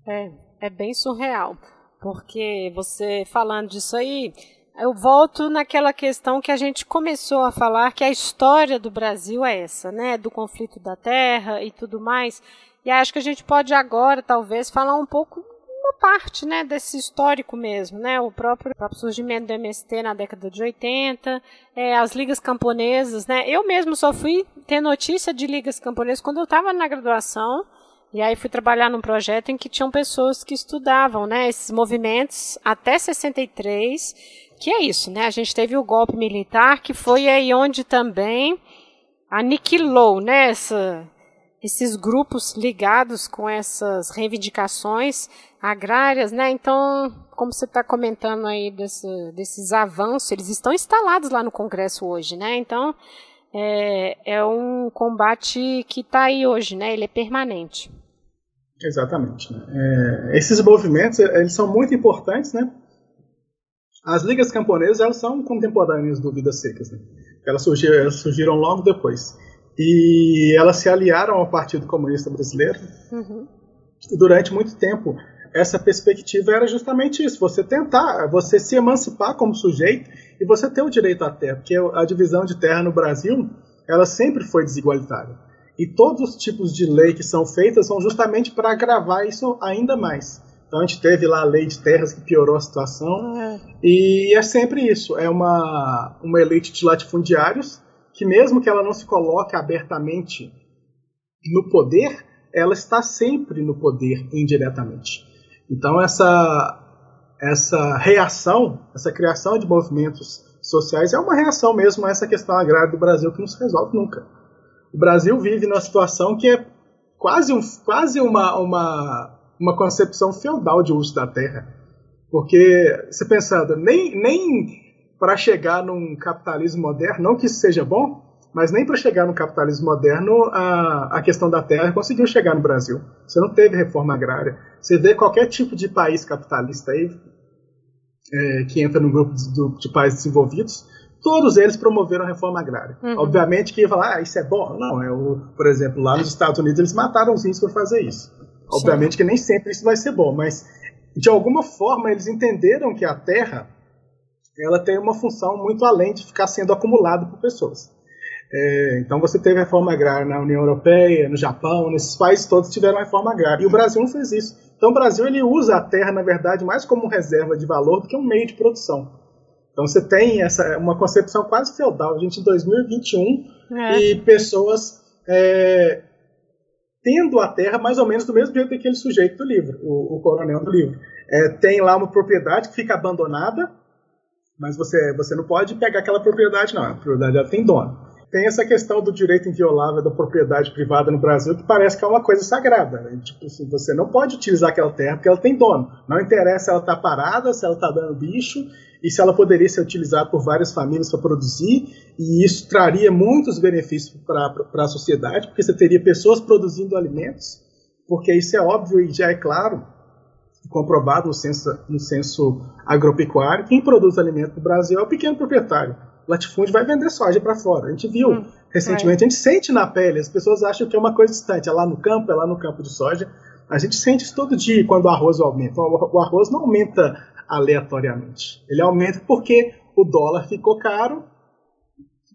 É, é bem surreal, porque você falando disso aí, eu volto naquela questão que a gente começou a falar, que a história do Brasil é essa, né? Do conflito da terra e tudo mais. E acho que a gente pode agora, talvez, falar um pouco uma parte, né, desse histórico mesmo, né? O próprio, o próprio surgimento do MST na década de 80, é, as ligas camponesas, né? Eu mesmo só fui ter notícia de ligas camponesas quando eu estava na graduação. E aí fui trabalhar num projeto em que tinham pessoas que estudavam, né, esses movimentos até 63 que é isso, né? A gente teve o golpe militar, que foi aí onde também aniquilou, né, essa, esses grupos ligados com essas reivindicações agrárias, né? Então, como você está comentando aí desse, desses avanços, eles estão instalados lá no Congresso hoje, né? Então, é, é um combate que está aí hoje, né? Ele é permanente. Exatamente. Né? É, esses movimentos, eles são muito importantes, né? As ligas camponesas elas são contemporâneas do Vidas Secas. Né? Elas, surgiram, elas surgiram logo depois. E elas se aliaram ao Partido Comunista Brasileiro. Uhum. E durante muito tempo, essa perspectiva era justamente isso: você tentar, você se emancipar como sujeito e você ter o direito à terra. Porque a divisão de terra no Brasil ela sempre foi desigualitária. E todos os tipos de lei que são feitas são justamente para agravar isso ainda mais. Então a gente teve lá a lei de terras que piorou a situação. É. E é sempre isso, é uma, uma elite de latifundiários que mesmo que ela não se coloque abertamente no poder, ela está sempre no poder indiretamente. Então essa essa reação, essa criação de movimentos sociais é uma reação mesmo a essa questão agrária do Brasil que não se resolve nunca. O Brasil vive numa situação que é quase, um, quase uma, uma uma concepção feudal de uso da terra. Porque, você pensando, nem, nem para chegar num capitalismo moderno, não que isso seja bom, mas nem para chegar no capitalismo moderno a, a questão da terra conseguiu chegar no Brasil. Você não teve reforma agrária. Você vê qualquer tipo de país capitalista aí, é, que entra no grupo de, de países desenvolvidos, Todos eles promoveram a reforma agrária. Uhum. Obviamente que ia falar, ah, isso é bom. Não, é por exemplo, lá nos Estados Unidos eles mataram os índios por fazer isso. Obviamente Sim. que nem sempre isso vai ser bom, mas de alguma forma eles entenderam que a terra ela tem uma função muito além de ficar sendo acumulada por pessoas. É, então você teve reforma agrária na União Europeia, no Japão, nesses países todos tiveram reforma agrária. E o Brasil não fez isso. Então o Brasil ele usa a terra, na verdade, mais como reserva de valor do que um meio de produção. Então você tem essa uma concepção quase feudal, a gente em 2021 é. e pessoas é, tendo a terra mais ou menos do mesmo jeito que aquele sujeito do livro, o, o coronel do livro. É, tem lá uma propriedade que fica abandonada, mas você, você não pode pegar aquela propriedade, não. A propriedade ela tem dono tem essa questão do direito inviolável da propriedade privada no Brasil, que parece que é uma coisa sagrada. Né? Tipo assim, você não pode utilizar aquela terra porque ela tem dono. Não interessa se ela está parada, se ela está dando bicho, e se ela poderia ser utilizada por várias famílias para produzir, e isso traria muitos benefícios para a sociedade, porque você teria pessoas produzindo alimentos, porque isso é óbvio e já é claro, comprovado no censo, no censo agropecuário, quem produz alimento no Brasil é o pequeno proprietário latifúndio vai vender soja para fora. A gente viu hum, recentemente, é. a gente sente na pele, as pessoas acham que é uma coisa distante, é lá no campo, é lá no campo de soja. A gente sente isso todo dia quando o arroz aumenta. O arroz não aumenta aleatoriamente. Ele aumenta porque o dólar ficou caro,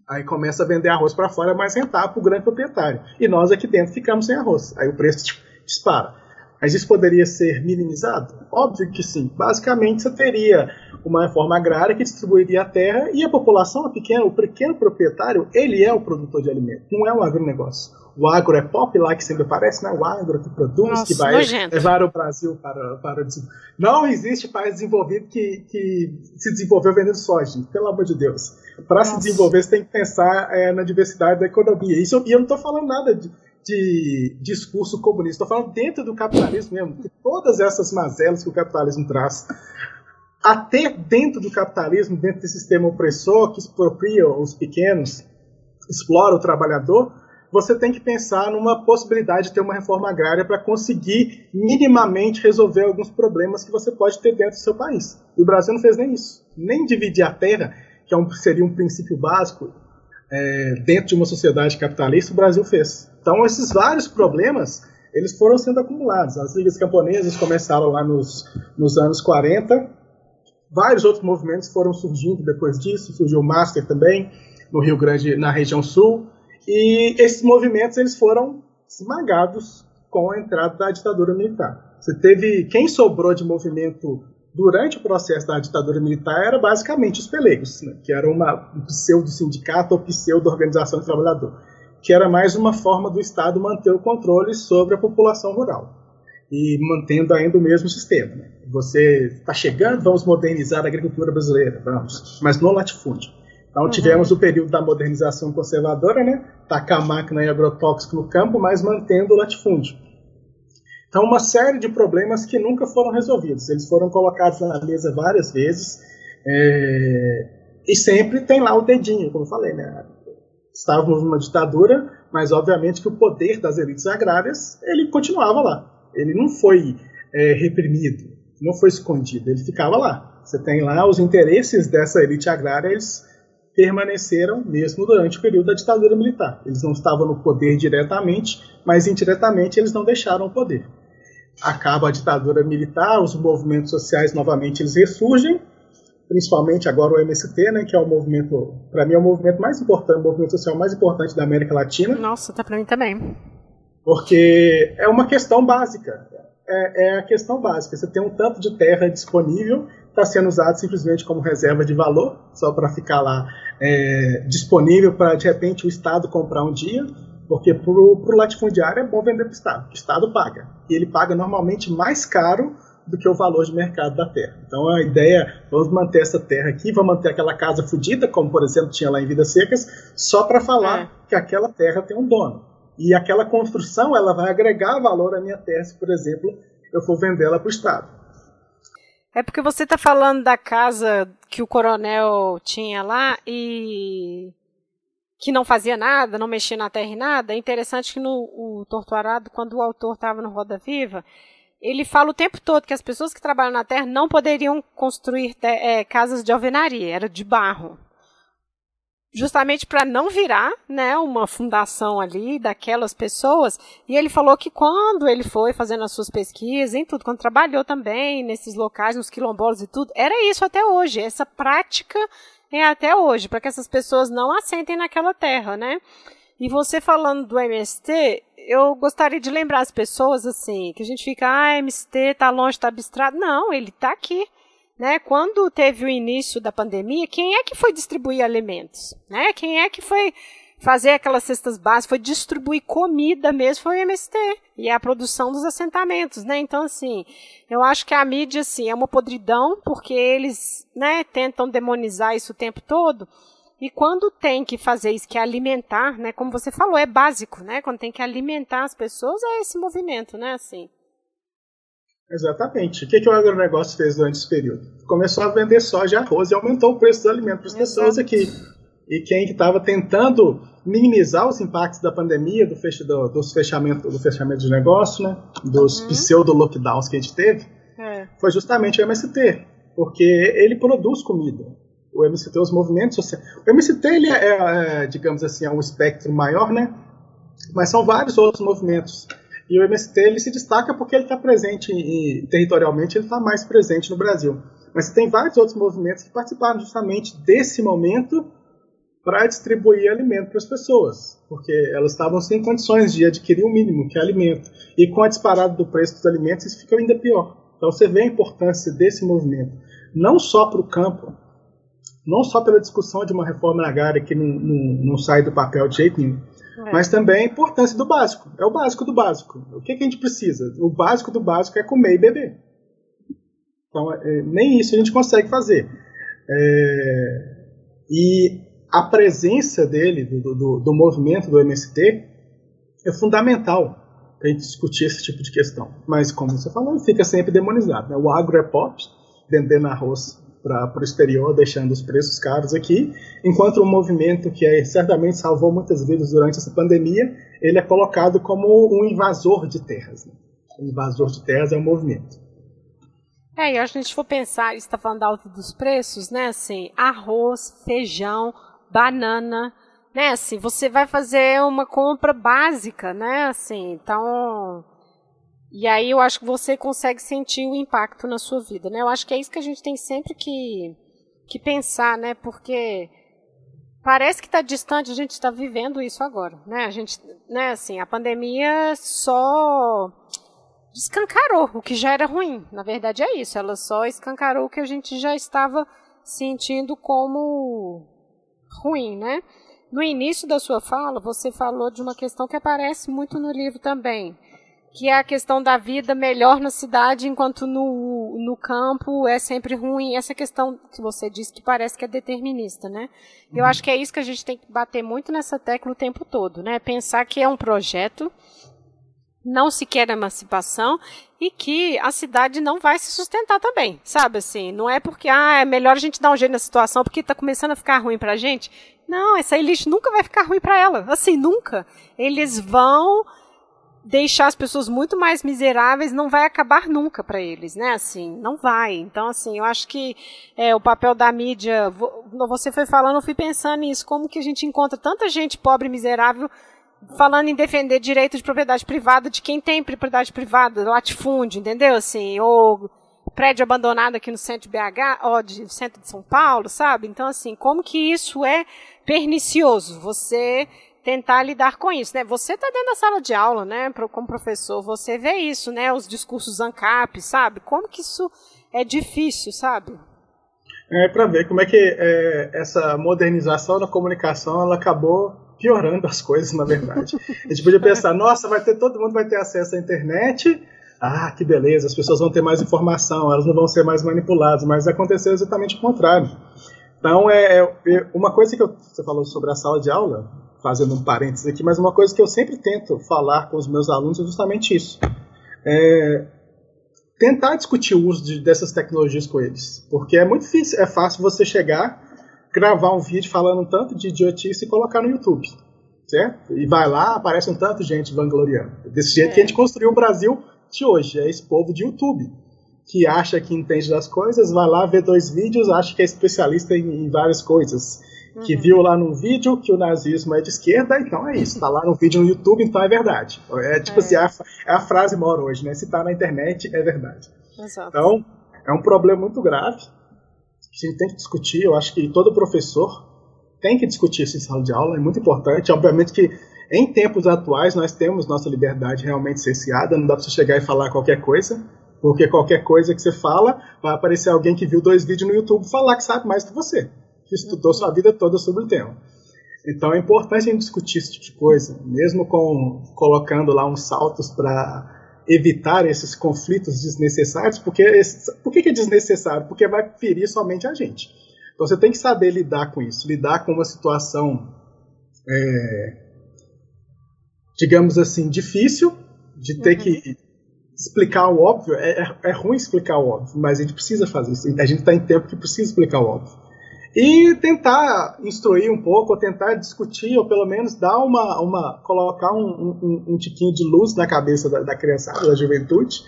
aí começa a vender arroz para fora, é mais rentável para o grande proprietário. E nós aqui dentro ficamos sem arroz. Aí o preço tipo, dispara. Mas isso poderia ser minimizado? Óbvio que sim. Basicamente, você teria uma reforma agrária que distribuiria a terra e a população, a pequena, o pequeno proprietário, ele é o produtor de alimento, não é um agronegócio. O agro é pop lá que sempre aparece, né? O agro que produz, Nossa, que vai nojento. levar o Brasil para, para o Não existe país desenvolvido que, que se desenvolveu vendendo soja, pelo amor de Deus. Para se desenvolver, você tem que pensar é, na diversidade da economia. Isso, e eu não estou falando nada de de discurso comunista. Estou falando dentro do capitalismo mesmo, que todas essas mazelas que o capitalismo traz, até dentro do capitalismo, dentro desse sistema opressor que expropria os pequenos, explora o trabalhador, você tem que pensar numa possibilidade de ter uma reforma agrária para conseguir minimamente resolver alguns problemas que você pode ter dentro do seu país. E o Brasil não fez nem isso. Nem dividir a terra, que é um, seria um princípio básico é, dentro de uma sociedade capitalista, o Brasil fez. Então, esses vários problemas eles foram sendo acumulados. As ligas camponesas começaram lá nos, nos anos 40, vários outros movimentos foram surgindo depois disso, surgiu o Master também, no Rio Grande, na região sul, e esses movimentos eles foram esmagados com a entrada da ditadura militar. Você teve quem sobrou de movimento durante o processo da ditadura militar era basicamente os pelegos, né, que era uma, um pseudo-sindicato ou pseudo-organização de trabalhador que era mais uma forma do Estado manter o controle sobre a população rural e mantendo ainda o mesmo sistema. Né? Você está chegando, vamos modernizar a agricultura brasileira, vamos, mas no latifúndio. Então uhum. tivemos o período da modernização conservadora, né? tacar a máquina e agrotóxico no campo, mas mantendo o latifúndio. Então uma série de problemas que nunca foram resolvidos. Eles foram colocados na mesa várias vezes é... e sempre tem lá o dedinho, como eu falei, né? estávamos numa ditadura, mas obviamente que o poder das elites agrárias ele continuava lá. Ele não foi é, reprimido, não foi escondido, ele ficava lá. Você tem lá os interesses dessa elite agrária, eles permaneceram mesmo durante o período da ditadura militar. Eles não estavam no poder diretamente, mas indiretamente eles não deixaram o poder. Acaba a ditadura militar, os movimentos sociais novamente eles ressurgem, principalmente agora o MST, né, que é o movimento, para mim é o movimento mais importante, o movimento social mais importante da América Latina. Nossa, tá para mim também. Porque é uma questão básica. É, é, a questão básica. Você tem um tanto de terra disponível, está sendo usado simplesmente como reserva de valor, só para ficar lá é, disponível para de repente o Estado comprar um dia, porque para o latifundiário é bom vender para o Estado, o Estado paga. E ele paga normalmente mais caro do que o valor de mercado da terra. Então a ideia é, vamos manter essa terra aqui, vamos manter aquela casa fodida, como por exemplo tinha lá em Vidas Secas, só para falar é. que aquela terra tem um dono. E aquela construção ela vai agregar valor à minha terra, se por exemplo eu for vendê-la para o Estado. É porque você está falando da casa que o coronel tinha lá e que não fazia nada, não mexia na terra e nada. É interessante que no o Torturado, quando o autor estava no Roda Viva, ele fala o tempo todo que as pessoas que trabalham na terra não poderiam construir é, casas de alvenaria, era de barro. justamente para não virar, né, uma fundação ali daquelas pessoas. E ele falou que quando ele foi fazendo as suas pesquisas, em tudo, quando trabalhou também nesses locais, nos quilombolas e tudo, era isso até hoje, essa prática é até hoje, para que essas pessoas não assentem naquela terra, né? E você falando do MST, eu gostaria de lembrar as pessoas assim, que a gente fica, ah, MST tá longe, tá abstrato. Não, ele tá aqui. Né? Quando teve o início da pandemia, quem é que foi distribuir alimentos? Né? Quem é que foi fazer aquelas cestas básicas, foi distribuir comida mesmo, foi o MST. E é a produção dos assentamentos, né? Então, assim, eu acho que a mídia, assim, é uma podridão, porque eles, né, tentam demonizar isso o tempo todo. E quando tem que fazer isso, que é alimentar, né? Como você falou, é básico, né? Quando tem que alimentar as pessoas, é esse movimento, né? Assim. Exatamente. O que, que o agronegócio fez durante esse período? Começou a vender soja e arroz e aumentou o preço dos alimentos para as pessoas aqui. E quem estava tentando minimizar os impactos da pandemia, do, do, dos fechamento, do fechamento de negócio, né, dos uhum. pseudo-lockdowns que a gente teve, é. foi justamente o MST, porque ele produz comida. O MST, os movimentos sociais. O MST, ele é, é, digamos assim, é um espectro maior, né? Mas são vários outros movimentos e o MST ele se destaca porque ele está presente e territorialmente ele está mais presente no Brasil. Mas tem vários outros movimentos que participaram justamente desse momento para distribuir alimento para as pessoas, porque elas estavam sem condições de adquirir o mínimo, que é alimento. E com a disparada do preço dos alimentos, isso fica ainda pior. Então você vê a importância desse movimento, não só para o campo, não só pela discussão de uma reforma agrária que não, não, não sai do papel de jeito nenhum, é. Mas também a importância do básico. É o básico do básico. O que, que a gente precisa? O básico do básico é comer e beber. Então, é, nem isso a gente consegue fazer. É, e a presença dele, do, do, do, movimento do MST, é fundamental para a gente discutir esse tipo de questão. Mas, como você falou, fica sempre demonizado. Né? O agro é pop, vendendo arroz para o exterior, deixando os preços caros aqui, enquanto o movimento que é, certamente salvou muitas vidas durante essa pandemia, ele é colocado como um invasor de terras. Né? O invasor de terras é um movimento. É, e a gente for pensar, está falando da alta dos preços, né? Assim, arroz, feijão, banana, né? Assim, você vai fazer uma compra básica, né? Assim, então e aí eu acho que você consegue sentir o impacto na sua vida, né? Eu acho que é isso que a gente tem sempre que, que pensar, né? Porque parece que está distante, a gente está vivendo isso agora, né? A gente, né? Assim, a pandemia só escancarou o que já era ruim. Na verdade é isso, ela só escancarou o que a gente já estava sentindo como ruim, né? No início da sua fala, você falou de uma questão que aparece muito no livro também, que é a questão da vida melhor na cidade, enquanto no, no campo é sempre ruim. Essa questão que você disse que parece que é determinista, né? Eu uhum. acho que é isso que a gente tem que bater muito nessa tecla o tempo todo, né? Pensar que é um projeto, não se quer emancipação e que a cidade não vai se sustentar também, sabe assim? Não é porque ah, é melhor a gente dar um jeito na situação porque está começando a ficar ruim para a gente. Não, essa elite nunca vai ficar ruim para ela, assim, nunca. Eles vão deixar as pessoas muito mais miseráveis não vai acabar nunca para eles, né? Assim, não vai. Então, assim, eu acho que é, o papel da mídia, você foi falando, eu fui pensando nisso, como que a gente encontra tanta gente pobre e miserável falando em defender direito de propriedade privada de quem tem propriedade privada, latifúndio, entendeu? Assim, ou prédio abandonado aqui no centro de BH, ou de centro de São Paulo, sabe? Então, assim, como que isso é pernicioso? Você tentar lidar com isso, né? Você está dentro da sala de aula, né? Como professor, você vê isso, né? Os discursos ANCAP, sabe? Como que isso é difícil, sabe? É para ver como é que é, essa modernização da comunicação ela acabou piorando as coisas, na verdade. A gente podia pensar, nossa, vai ter todo mundo vai ter acesso à internet. Ah, que beleza, as pessoas vão ter mais informação, elas não vão ser mais manipuladas, mas aconteceu exatamente o contrário. Então, é, é uma coisa que eu, você falou sobre a sala de aula, fazendo um parênteses aqui, mas uma coisa que eu sempre tento falar com os meus alunos é justamente isso. É tentar discutir o uso de, dessas tecnologias com eles. Porque é muito difícil, é fácil você chegar, gravar um vídeo falando um tanto de idiotice e colocar no YouTube. Certo? E vai lá, aparece um tanto de gente vangloriando. Desse jeito é. que a gente construiu o Brasil de hoje, é esse povo de YouTube. Que acha que entende das coisas, vai lá ver dois vídeos, acha que é especialista em, em várias coisas que viu lá num vídeo que o nazismo é de esquerda, então é isso. Tá lá no vídeo no YouTube, então é verdade. É tipo é. assim, é a, é a frase mora hoje, né? Se tá na internet, é verdade. Exato. Então, é um problema muito grave. Gente tem que discutir. Eu acho que todo professor tem que discutir isso em sala de aula, é muito importante. Obviamente que em tempos atuais nós temos nossa liberdade realmente cerceada, não dá para você chegar e falar qualquer coisa, porque qualquer coisa que você fala vai aparecer alguém que viu dois vídeos no YouTube falar que sabe mais que você que estudou sua vida toda sobre o tema. Então é importante a gente discutir esse tipo de coisa, mesmo com colocando lá uns saltos para evitar esses conflitos desnecessários, porque esse, por que, que é desnecessário? Porque vai ferir somente a gente. Então você tem que saber lidar com isso, lidar com uma situação, é, digamos assim, difícil, de ter uhum. que explicar o óbvio. É, é, é, ruim explicar o óbvio, mas a gente precisa fazer isso. A gente está em tempo que precisa explicar o óbvio e tentar instruir um pouco, ou tentar discutir, ou pelo menos dar uma, uma colocar um, um, um tiquinho de luz na cabeça da, da criançada, da juventude,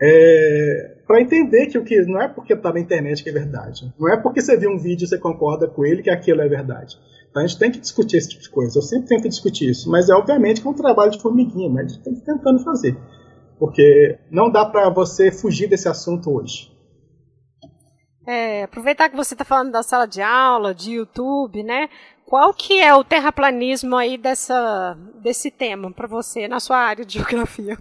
é, para entender que o que não é porque está na internet que é verdade, não é porque você viu um vídeo e você concorda com ele que aquilo é verdade. Então a gente tem que discutir esse tipo de coisa. Eu sempre tento discutir isso, mas é obviamente que é um trabalho de formiguinha, mas a gente tem que tentando fazer, porque não dá para você fugir desse assunto hoje. É, aproveitar que você está falando da sala de aula, de YouTube, né? Qual que é o terraplanismo aí dessa, desse tema para você na sua área de [laughs] geografia?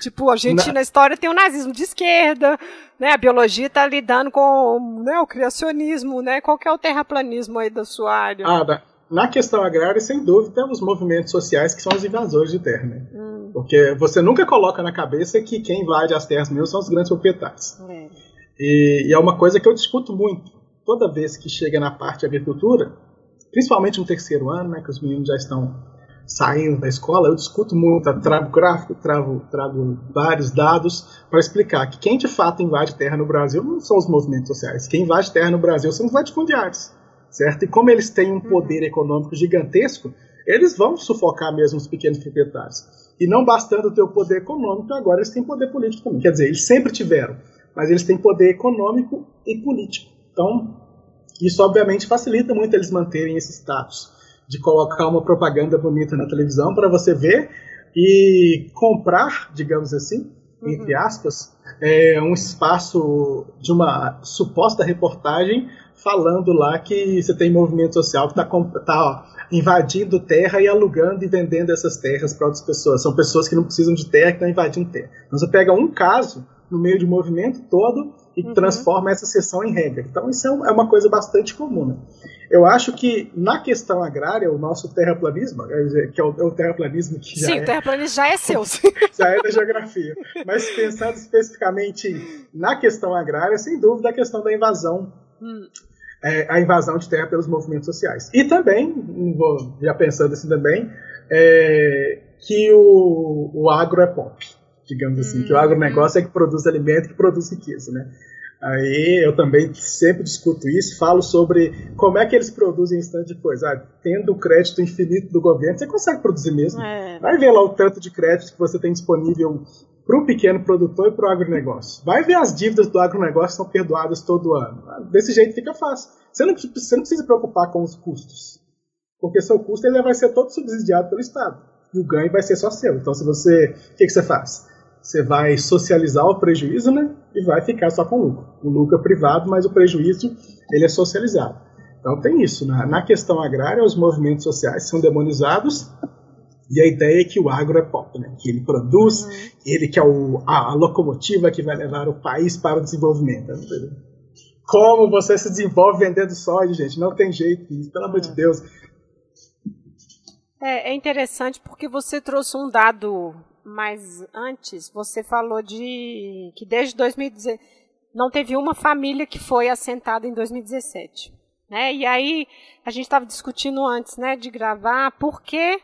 tipo, a gente na... na... história tem o nazismo de esquerda, né? A biologia está lidando com né, o criacionismo, né? Qual que é o terraplanismo aí da sua área? Ah, da, na questão agrária, sem dúvida, os movimentos sociais que são os invasores de terra, né? Hum. Porque você nunca coloca na cabeça que quem invade as terras mesmo são os grandes proprietários. É. E, e, é uma coisa que eu discuto muito toda vez que chega na parte de agricultura, principalmente no terceiro ano, né, que os meninos já estão saindo da escola, eu discuto muito, trago gráfico, trago, trago vários dados para explicar que quem de fato invade terra no Brasil não são os movimentos sociais, quem invade terra no Brasil são os latifundiários, certo? E como eles têm um poder econômico gigantesco, eles vão sufocar mesmo os pequenos proprietários. E não bastando ter o poder econômico, agora eles têm poder político também. Quer dizer, eles sempre tiveram mas eles têm poder econômico e político. Então, isso obviamente facilita muito eles manterem esse status de colocar uma propaganda bonita na televisão para você ver e comprar, digamos assim, uhum. entre aspas, é, um espaço de uma suposta reportagem falando lá que você tem movimento social que está tá, invadindo terra e alugando e vendendo essas terras para outras pessoas. São pessoas que não precisam de terra que estão invadindo terra. Então você pega um caso no meio de um movimento todo e uhum. transforma essa sessão em regra. Então isso é, é uma coisa bastante comum. Né? Eu acho que na questão agrária, o nosso terraplanismo, que é o, é o terraplanismo que já Sim, é, o terraplanismo já é seu. [laughs] já é da geografia. Mas pensando especificamente na questão agrária, sem dúvida a questão da invasão. Hum. É, a invasão de terra pelos movimentos sociais. E também, já pensando assim também, é, que o, o agro é pop digamos assim, que o agronegócio é que produz alimento, que produz riqueza, né? Aí eu também sempre discuto isso, falo sobre como é que eles produzem esse tanto de coisa. Ah, tendo o crédito infinito do governo, você consegue produzir mesmo. É. Vai ver lá o tanto de crédito que você tem disponível para o pequeno produtor e para o agronegócio. Vai ver as dívidas do agronegócio são perdoadas todo ano. Desse jeito fica fácil. Você não, você não precisa se preocupar com os custos, porque seu custo ele vai ser todo subsidiado pelo Estado. E o ganho vai ser só seu. Então, se você. O que, que você faz? Você vai socializar o prejuízo, né? E vai ficar só com o lucro. O lucro é privado, mas o prejuízo ele é socializado. Então tem isso. Né? Na questão agrária, os movimentos sociais são demonizados e a ideia é que o agro é pop, né? Que ele produz, uhum. ele que é o, a, a, locomotiva que vai levar o país para o desenvolvimento. Como você se desenvolve vendendo soja, gente? Não tem jeito, pelo amor de uhum. Deus. É, é interessante porque você trouxe um dado mas antes você falou de que desde 2017 não teve uma família que foi assentada em 2017. Né? E aí a gente estava discutindo antes né, de gravar por que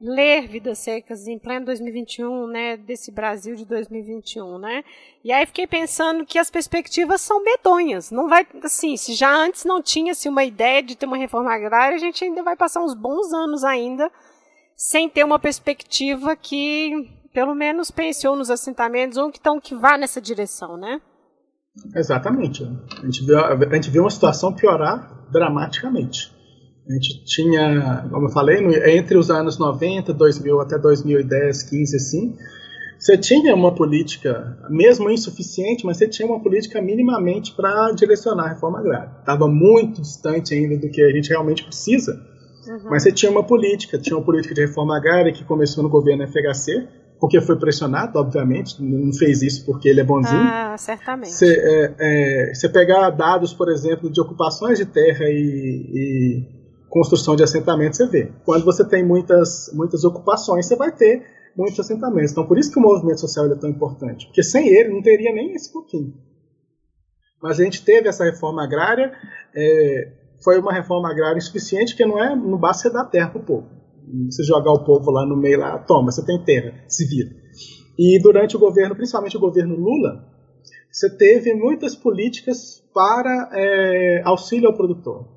ler Vidas Secas em pleno 2021, né, desse Brasil de 2021, né? E aí fiquei pensando que as perspectivas são medonhas. Não vai, assim, se já antes não tinha-se uma ideia de ter uma reforma agrária, a gente ainda vai passar uns bons anos ainda sem ter uma perspectiva que pelo menos pense ou nos assentamentos ou que, então, que vá nessa direção, né? Exatamente. A gente, viu, a gente viu uma situação piorar dramaticamente. A gente tinha, como eu falei, entre os anos 90, 2000 até 2010, 15, assim, você tinha uma política, mesmo insuficiente, mas você tinha uma política minimamente para direcionar a reforma agrária. Estava muito distante ainda do que a gente realmente precisa, uhum. mas você tinha uma política, tinha uma política de reforma agrária que começou no governo FHC, porque foi pressionado, obviamente, não fez isso porque ele é bonzinho. Ah, certamente. Você, é, é, pegar dados, por exemplo, de ocupações de terra e, e construção de assentamentos, você vê. Quando você tem muitas, muitas ocupações, você vai ter muitos assentamentos. Então, por isso que o movimento social é tão importante, porque sem ele não teria nem esse pouquinho. Mas a gente teve essa reforma agrária, é, foi uma reforma agrária insuficiente, que não é, não basta você dar terra para o povo. Você jogar o povo lá no meio, lá, toma, você tem terra, se vira. E durante o governo, principalmente o governo Lula, você teve muitas políticas para é, auxílio ao produtor.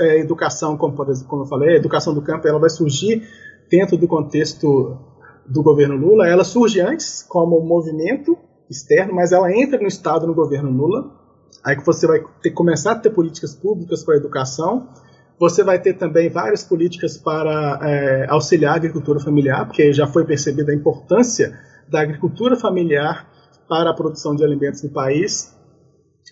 É, educação, como, como eu falei, a educação do campo ela vai surgir dentro do contexto do governo Lula, ela surge antes como movimento externo, mas ela entra no Estado no governo Lula. Aí que você vai ter, começar a ter políticas públicas para a educação. Você vai ter também várias políticas para é, auxiliar a agricultura familiar, porque já foi percebida a importância da agricultura familiar para a produção de alimentos no país.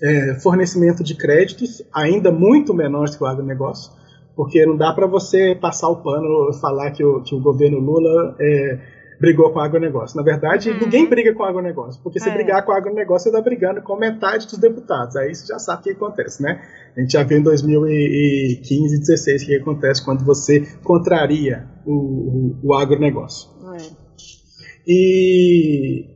É, fornecimento de créditos, ainda muito menores que o agronegócio, porque não dá para você passar o pano e falar que o, que o governo Lula é, brigou com o agronegócio. Na verdade, uhum. ninguém briga com o agronegócio, porque se é. brigar com o agronegócio, você está brigando com metade dos deputados. Aí você já sabe o que acontece, né? A gente já viu em 2015 e 2016 o que acontece quando você contraria o, o, o agronegócio. É. E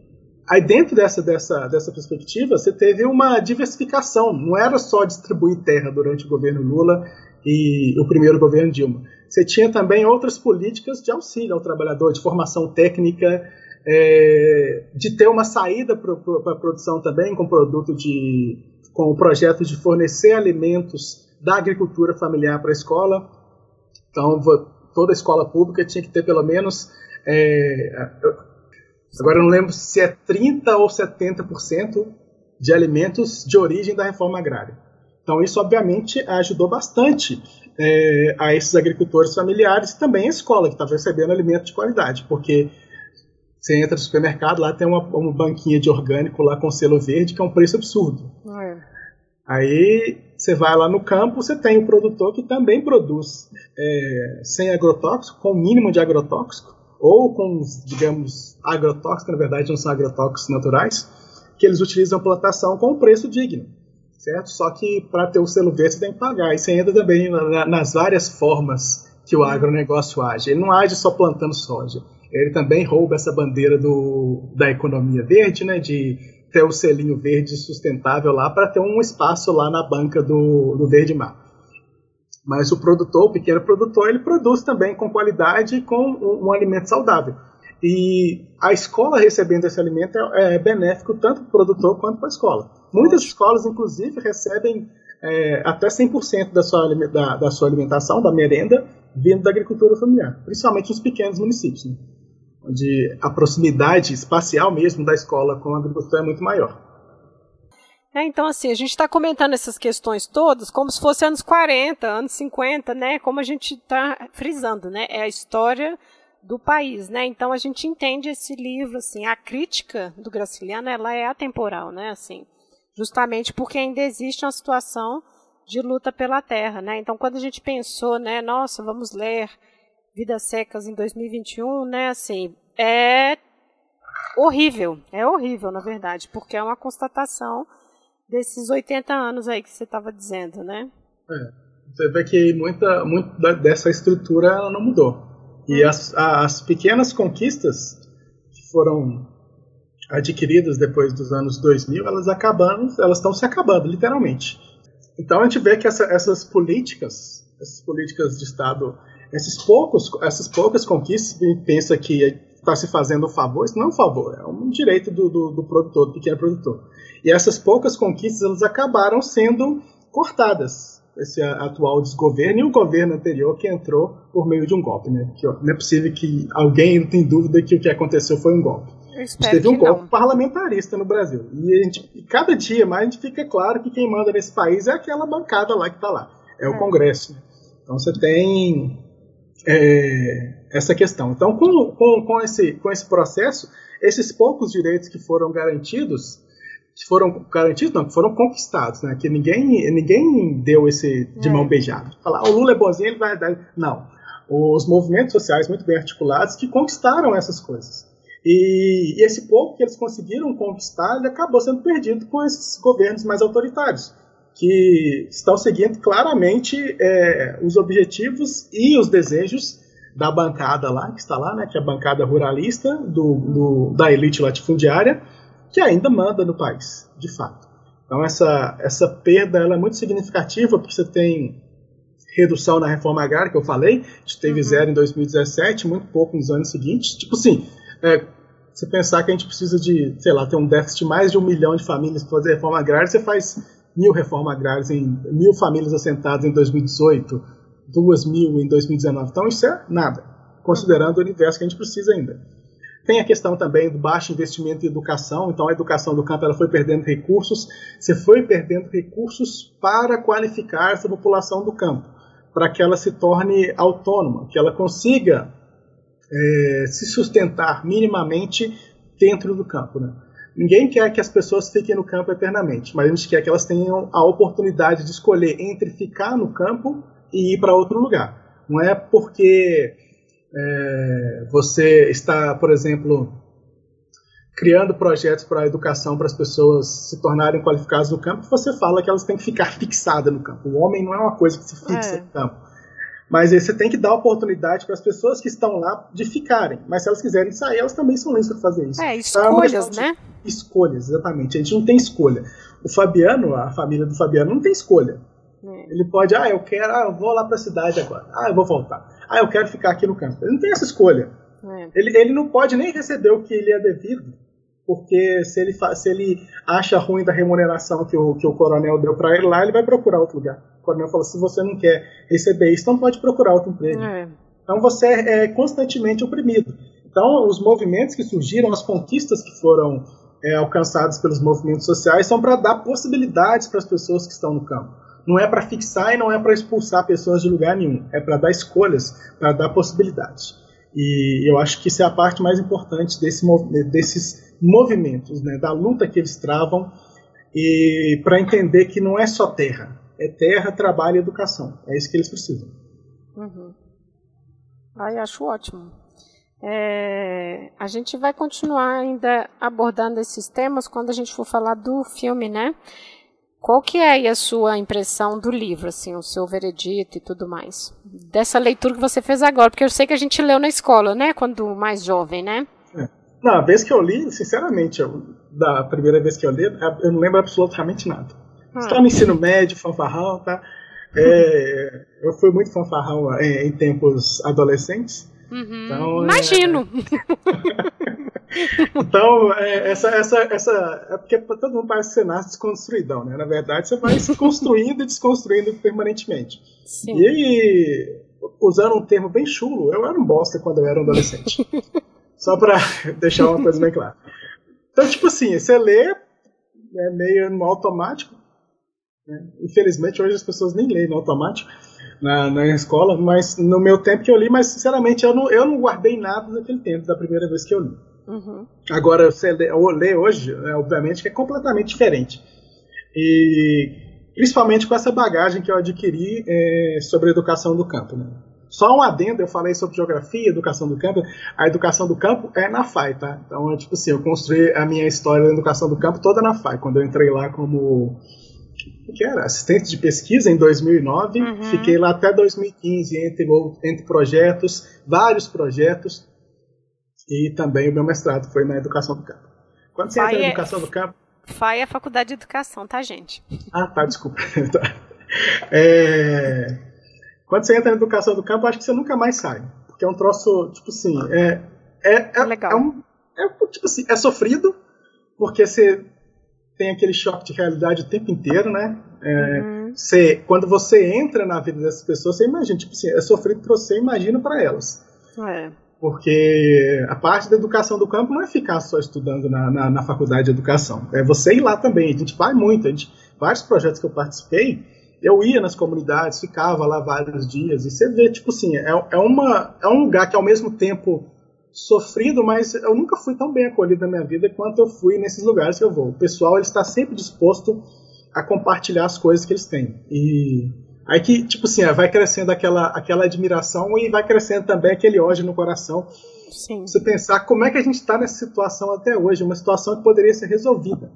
aí dentro dessa, dessa, dessa perspectiva, você teve uma diversificação. Não era só distribuir terra durante o governo Lula e o primeiro governo Dilma você tinha também outras políticas de auxílio ao trabalhador, de formação técnica, é, de ter uma saída para a produção também com produto de com o projeto de fornecer alimentos da agricultura familiar para a escola. Então, toda escola pública tinha que ter pelo menos. É, agora eu não lembro se é 30% ou 70% de alimentos de origem da reforma agrária. Então, isso obviamente ajudou bastante é, a esses agricultores familiares e também a escola, que estava tá recebendo alimento de qualidade, porque você entra no supermercado, lá tem uma, uma banquinha de orgânico lá com selo verde, que é um preço absurdo. É. Aí você vai lá no campo, você tem o produtor que também produz é, sem agrotóxico, com o mínimo de agrotóxico, ou com, digamos, agrotóxicos, na verdade não são agrotóxicos naturais, que eles utilizam a plantação com um preço digno certo? Só que para ter o selo verde você tem que pagar. Você entra também na, nas várias formas que o uhum. agronegócio age. Ele não age só plantando soja. Ele também rouba essa bandeira do, da economia verde, né? De ter o selinho verde sustentável lá para ter um espaço lá na banca do, do Verde Mar. Mas o produtor, o pequeno produtor, ele produz também com qualidade e com um, um alimento saudável. E a escola recebendo esse alimento é, é benéfico tanto para o produtor quanto para a escola. Muitas escolas, inclusive, recebem é, até 100% da sua, da, da sua alimentação, da merenda, vindo da agricultura familiar, principalmente nos pequenos municípios, né? onde a proximidade espacial mesmo da escola com a agricultura é muito maior. É, então, assim, a gente está comentando essas questões todas como se fosse anos 40, anos 50, né? Como a gente está frisando, né? É a história do país, né? Então a gente entende esse livro assim, a crítica do Graciliano, ela é atemporal, né? Assim, justamente porque ainda existe uma situação de luta pela terra, né? Então quando a gente pensou, né, nossa, vamos ler Vidas Secas em 2021, né, assim, é horrível, é horrível, na verdade, porque é uma constatação desses 80 anos aí que você estava dizendo, né? É. Você vê que muita, muito dessa estrutura ela não mudou. E as, as pequenas conquistas que foram adquiridas depois dos anos 2000, elas acabando, elas estão se acabando, literalmente. Então a gente vê que essa, essas políticas, essas políticas de Estado, esses poucos, essas poucas conquistas, pensa que está se fazendo um favor, isso não é um favor, é um direito do, do, do produtor, do pequeno produtor. E essas poucas conquistas, elas acabaram sendo cortadas esse atual desgoverno e o governo anterior que entrou por meio de um golpe, né? Que não é possível que alguém tenha dúvida que o que aconteceu foi um golpe. A gente teve um golpe parlamentarista no Brasil. E a gente, cada dia mais a gente fica claro que quem manda nesse país é aquela bancada lá que está lá. É o é. Congresso. Então você tem é, essa questão. Então, com, com, com, esse, com esse processo, esses poucos direitos que foram garantidos, que foram garantidos, não, que foram conquistados, né? Que ninguém, ninguém deu esse de é. mão beijada. Falar, ah, o Lula é bonzinho, ele vai dar. Não. Os movimentos sociais muito bem articulados que conquistaram essas coisas. E, e, esse pouco que eles conseguiram conquistar, ele acabou sendo perdido com esses governos mais autoritários, que estão seguindo claramente é, os objetivos e os desejos da bancada lá, que está lá, né, que é a bancada ruralista do, do, da elite latifundiária, que ainda manda no país, de fato. Então essa, essa perda ela é muito significativa, porque você tem redução na reforma agrária, que eu falei, a gente teve uhum. zero em 2017, muito pouco nos anos seguintes. Tipo assim, é, você pensar que a gente precisa de, sei lá, ter um déficit de mais de um milhão de famílias para fazer reforma agrária, você faz mil reformas agrárias em mil famílias assentadas em 2018, duas mil em 2019. Então isso é nada, considerando o universo que a gente precisa ainda. Tem a questão também do baixo investimento em educação, então a educação do campo ela foi perdendo recursos, você foi perdendo recursos para qualificar essa população do campo, para que ela se torne autônoma, que ela consiga é, se sustentar minimamente dentro do campo. Né? Ninguém quer que as pessoas fiquem no campo eternamente, mas a gente quer que elas tenham a oportunidade de escolher entre ficar no campo e ir para outro lugar. Não é porque é, você está, por exemplo, criando projetos para a educação para as pessoas se tornarem qualificadas no campo, você fala que elas têm que ficar fixadas no campo. O homem não é uma coisa que se fixa é. no campo. Mas você tem que dar oportunidade para as pessoas que estão lá de ficarem. Mas se elas quiserem sair, elas também são livres para fazer isso. É, então, é escolhas, então, né? Escolhas, exatamente. A gente não tem escolha. O Fabiano, a família do Fabiano, não tem escolha. É. Ele pode, ah, eu quero, ah, eu vou lá para a cidade agora. Ah, eu vou voltar. Ah, eu quero ficar aqui no campo. Ele não tem essa escolha. É. Ele, ele não pode nem receber o que ele é devido, porque se ele, se ele acha ruim da remuneração que o, que o coronel deu para ele lá, ele vai procurar outro lugar o coronel falou: se você não quer receber isso, então pode procurar outro emprego. É. Então você é constantemente oprimido. Então os movimentos que surgiram, as conquistas que foram é, alcançadas pelos movimentos sociais são para dar possibilidades para as pessoas que estão no campo. Não é para fixar e não é para expulsar pessoas de lugar nenhum. É para dar escolhas, para dar possibilidades. E eu acho que isso é a parte mais importante desse, desses movimentos, né, da luta que eles travam, e para entender que não é só terra, é terra, trabalho e educação. É isso que eles precisam. Uhum. Ai, acho ótimo. É, a gente vai continuar ainda abordando esses temas quando a gente for falar do filme, né? Qual que é a sua impressão do livro, assim, o seu veredito e tudo mais? Dessa leitura que você fez agora, porque eu sei que a gente leu na escola, né? Quando mais jovem, né? É. Não, a vez que eu li, sinceramente, eu, da primeira vez que eu li, eu não lembro absolutamente nada. Está no ensino médio, fanfarrão, tá? É, eu fui muito fanfarrão em, em tempos adolescentes. Uhum. Então, é, Imagino! É... [laughs] então, é, essa, essa, essa. É porque todo mundo parece que você nasce desconstruidão, né? Na verdade, você vai se construindo e desconstruindo permanentemente. Sim. E usando um termo bem chulo, eu era um bosta quando eu era um adolescente. [laughs] Só pra [laughs] deixar uma coisa bem clara. Então, tipo assim, você lê é meio no automático, né? Infelizmente, hoje as pessoas nem leem no automático na, na escola, mas no meu tempo que eu li, mas sinceramente eu não, eu não guardei nada daquele tempo, da primeira vez que eu li. Uhum. Agora, você lê, lê hoje, é, obviamente, que é completamente diferente. E principalmente com essa bagagem que eu adquiri é, sobre a educação do campo. Né? Só um adendo, eu falei sobre geografia, educação do campo. A educação do campo é na FAI, tá? Então, é tipo assim, eu construí a minha história da educação do campo toda na FAI, quando eu entrei lá como que era assistente de pesquisa em 2009, uhum. fiquei lá até 2015 entre, entre projetos, vários projetos, e também o meu mestrado foi na educação do campo. Quando você entra na é educação do campo. FAI é a faculdade de educação, tá, gente? Ah, tá, desculpa. [laughs] É... Quando você entra na educação do campo, acho que você nunca mais sai. Porque é um troço, tipo assim, é. É, é, Legal. é, um, é tipo assim, é sofrido, porque você tem aquele choque de realidade o tempo inteiro, né? É, uhum. você, quando você entra na vida dessas pessoas, você imagina, tipo assim, é sofrido para você, imagina para elas. É. Porque a parte da educação do campo não é ficar só estudando na, na, na, faculdade de educação. É você ir lá também. A gente vai muito. A gente, vários projetos que eu participei, eu ia nas comunidades, ficava lá vários dias. E você vê, tipo assim, é, é, uma, é um lugar que ao mesmo tempo sofrido, mas eu nunca fui tão bem acolhido na minha vida quanto eu fui nesses lugares que eu vou. O pessoal ele está sempre disposto a compartilhar as coisas que eles têm. E aí que, tipo assim, vai crescendo aquela, aquela admiração e vai crescendo também aquele ódio no coração. Sim. Você pensar como é que a gente está nessa situação até hoje, uma situação que poderia ser resolvida.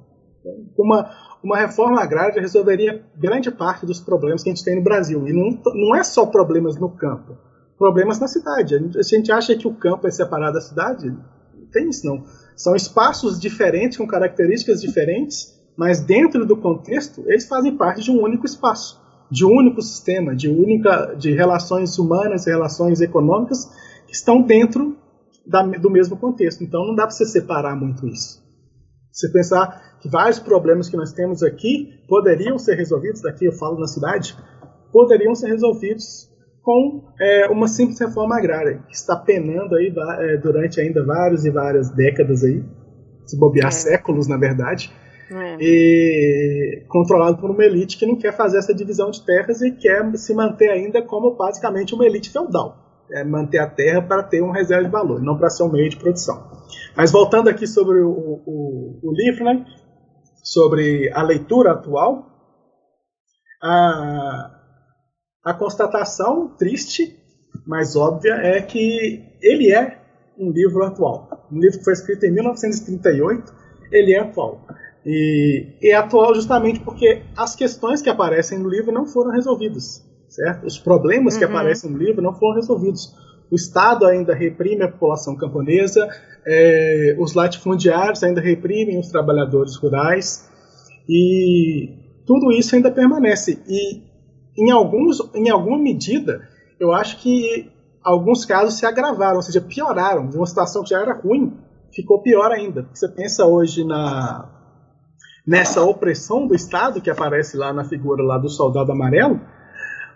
Uma, uma reforma agrária resolveria grande parte dos problemas que a gente tem no Brasil. E não, não é só problemas no campo problemas na cidade. A gente, acha que o campo é separado da cidade, não tem isso não. São espaços diferentes, com características diferentes, mas dentro do contexto, eles fazem parte de um único espaço, de um único sistema, de única de relações humanas e relações econômicas que estão dentro da, do mesmo contexto. Então não dá para você separar muito isso. Você pensar que vários problemas que nós temos aqui poderiam ser resolvidos, daqui eu falo na cidade, poderiam ser resolvidos com é, uma simples reforma agrária, que está penando aí é, durante ainda várias e várias décadas aí, se bobear é. séculos, na verdade, é. e controlado por uma elite que não quer fazer essa divisão de terras e quer se manter ainda como basicamente uma elite feudal. É manter a terra para ter um reserva de valor, não para ser um meio de produção. Mas voltando aqui sobre o, o, o livro, né, sobre a leitura atual, a, a constatação triste, mas óbvia, é que ele é um livro atual. Um livro que foi escrito em 1938, ele é atual. E, é atual justamente porque as questões que aparecem no livro não foram resolvidas, certo? Os problemas uhum. que aparecem no livro não foram resolvidos. O Estado ainda reprime a população camponesa, é, os latifundiários ainda reprimem os trabalhadores rurais, e tudo isso ainda permanece. E em, alguns, em alguma medida, eu acho que alguns casos se agravaram, ou seja, pioraram. De uma situação que já era ruim, ficou pior ainda. Você pensa hoje na nessa opressão do Estado que aparece lá na figura lá do soldado amarelo,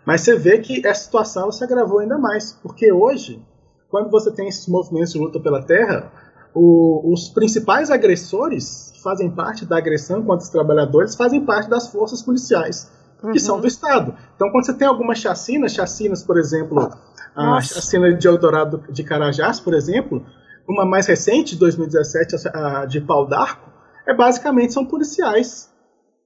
mas você vê que essa situação se agravou ainda mais, porque hoje, quando você tem esses movimentos de luta pela terra, o, os principais agressores que fazem parte da agressão contra os trabalhadores fazem parte das forças policiais que são do Estado. Então, quando você tem algumas chacinas, chacinas, por exemplo, a Nossa. chacina de Eldorado de Carajás, por exemplo, uma mais recente, de 2017, a de Pau d'Arco, é basicamente são policiais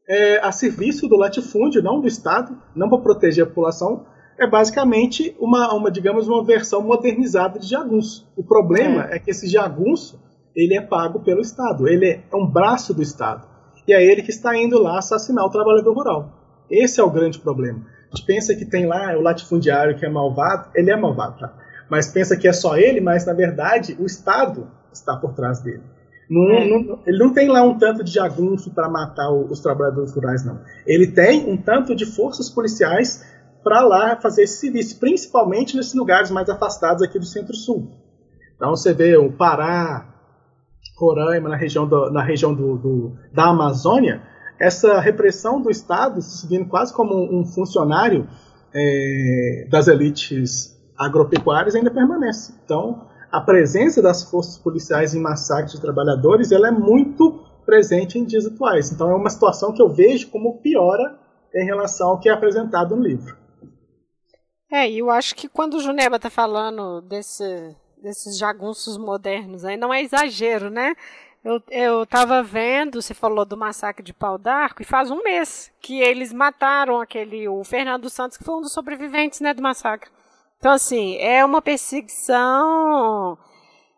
é, a serviço do latifúndio, não do Estado, não para proteger a população, é basicamente uma, uma, digamos, uma versão modernizada de jagunço. O problema é. é que esse jagunço ele é pago pelo Estado, ele é um braço do Estado. E é ele que está indo lá assassinar o trabalhador rural. Esse é o grande problema. A gente pensa que tem lá o latifundiário que é malvado, ele é malvado, tá? Mas pensa que é só ele, mas na verdade o Estado está por trás dele. Não, é. não, ele não tem lá um tanto de jagunço para matar os trabalhadores rurais, não. Ele tem um tanto de forças policiais para lá fazer esse serviço, principalmente nesses lugares mais afastados aqui do Centro-Sul. Então você vê o Pará, Roraima, na região, do, na região do, do, da Amazônia, essa repressão do Estado, se vindo quase como um funcionário é, das elites agropecuárias, ainda permanece. Então, a presença das forças policiais em massacres de trabalhadores ela é muito presente em dias atuais. Então, é uma situação que eu vejo como piora em relação ao que é apresentado no livro. É, e eu acho que quando o Juneba está falando desse, desses jagunços modernos, aí não é exagero, né? Eu, eu tava vendo, você falou do massacre de Pau d'Arco, e faz um mês que eles mataram aquele, o Fernando Santos, que foi um dos sobreviventes, né, do massacre. Então, assim, é uma perseguição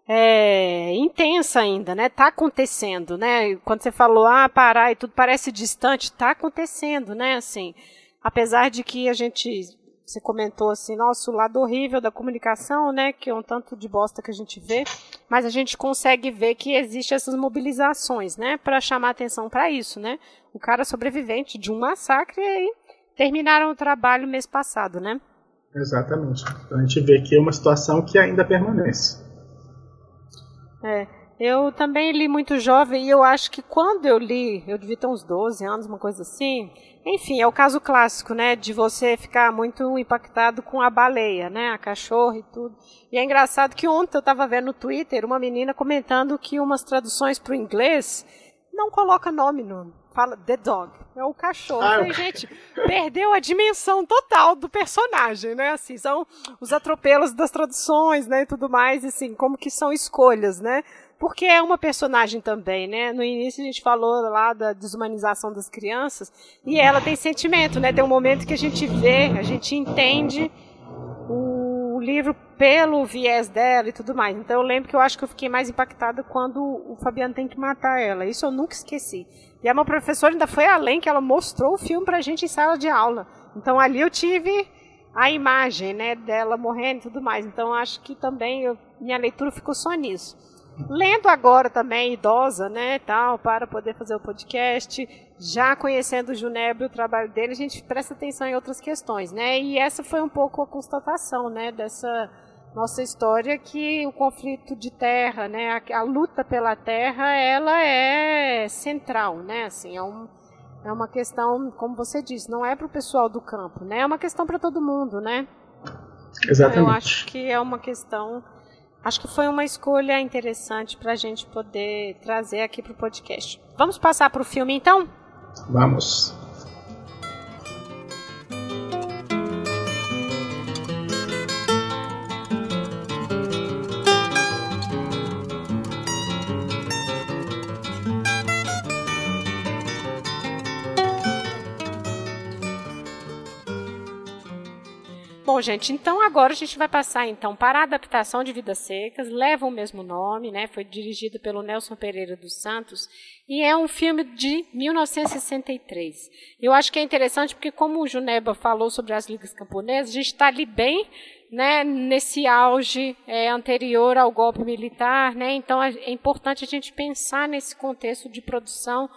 é, intensa ainda, né? Tá acontecendo, né? Quando você falou, ah, parar e tudo parece distante, tá acontecendo, né? Assim, apesar de que a gente você comentou assim, nosso lado horrível da comunicação, né, que é um tanto de bosta que a gente vê, mas a gente consegue ver que existe essas mobilizações, né, para chamar atenção para isso, né? O cara sobrevivente de um massacre e aí terminaram o trabalho mês passado, né? Exatamente. Então a gente vê que é uma situação que ainda permanece. É. Eu também li muito jovem e eu acho que quando eu li, eu devia ter uns 12 anos, uma coisa assim. Enfim, é o caso clássico, né, de você ficar muito impactado com a baleia, né, a cachorra e tudo. E é engraçado que ontem eu estava vendo no Twitter uma menina comentando que umas traduções para o inglês não coloca nome no fala the dog, é o cachorro. Ah, Falei, gente, perdeu a dimensão total do personagem, né? Assim, são os atropelos das traduções, né, e tudo mais, assim, como que são escolhas, né? porque é uma personagem também, né? No início a gente falou lá da desumanização das crianças e ela tem sentimento, né? Tem um momento que a gente vê, a gente entende o livro pelo viés dela e tudo mais. Então eu lembro que eu acho que eu fiquei mais impactada quando o Fabiano tem que matar ela. Isso eu nunca esqueci. E a minha professora ainda foi além, que ela mostrou o filme pra gente em sala de aula. Então ali eu tive a imagem, né, dela morrendo e tudo mais. Então acho que também eu, minha leitura ficou só nisso lendo agora também, idosa, né, tal, para poder fazer o podcast, já conhecendo o Juneb e o trabalho dele, a gente presta atenção em outras questões, né, e essa foi um pouco a constatação, né, dessa nossa história, que o conflito de terra, né, a, a luta pela terra, ela é central, né, assim, é um, é uma questão, como você disse, não é para o pessoal do campo, né, é uma questão para todo mundo, né. Exatamente. Então, eu acho que é uma questão Acho que foi uma escolha interessante para a gente poder trazer aqui para o podcast. Vamos passar para o filme então? Vamos. Bom, gente, então agora a gente vai passar então para a adaptação de Vidas Secas, leva o mesmo nome, né? Foi dirigido pelo Nelson Pereira dos Santos e é um filme de 1963. Eu acho que é interessante porque como o Juneba falou sobre as ligas camponesas, a gente está ali bem né, nesse auge é, anterior ao golpe militar, né? Então é importante a gente pensar nesse contexto de produção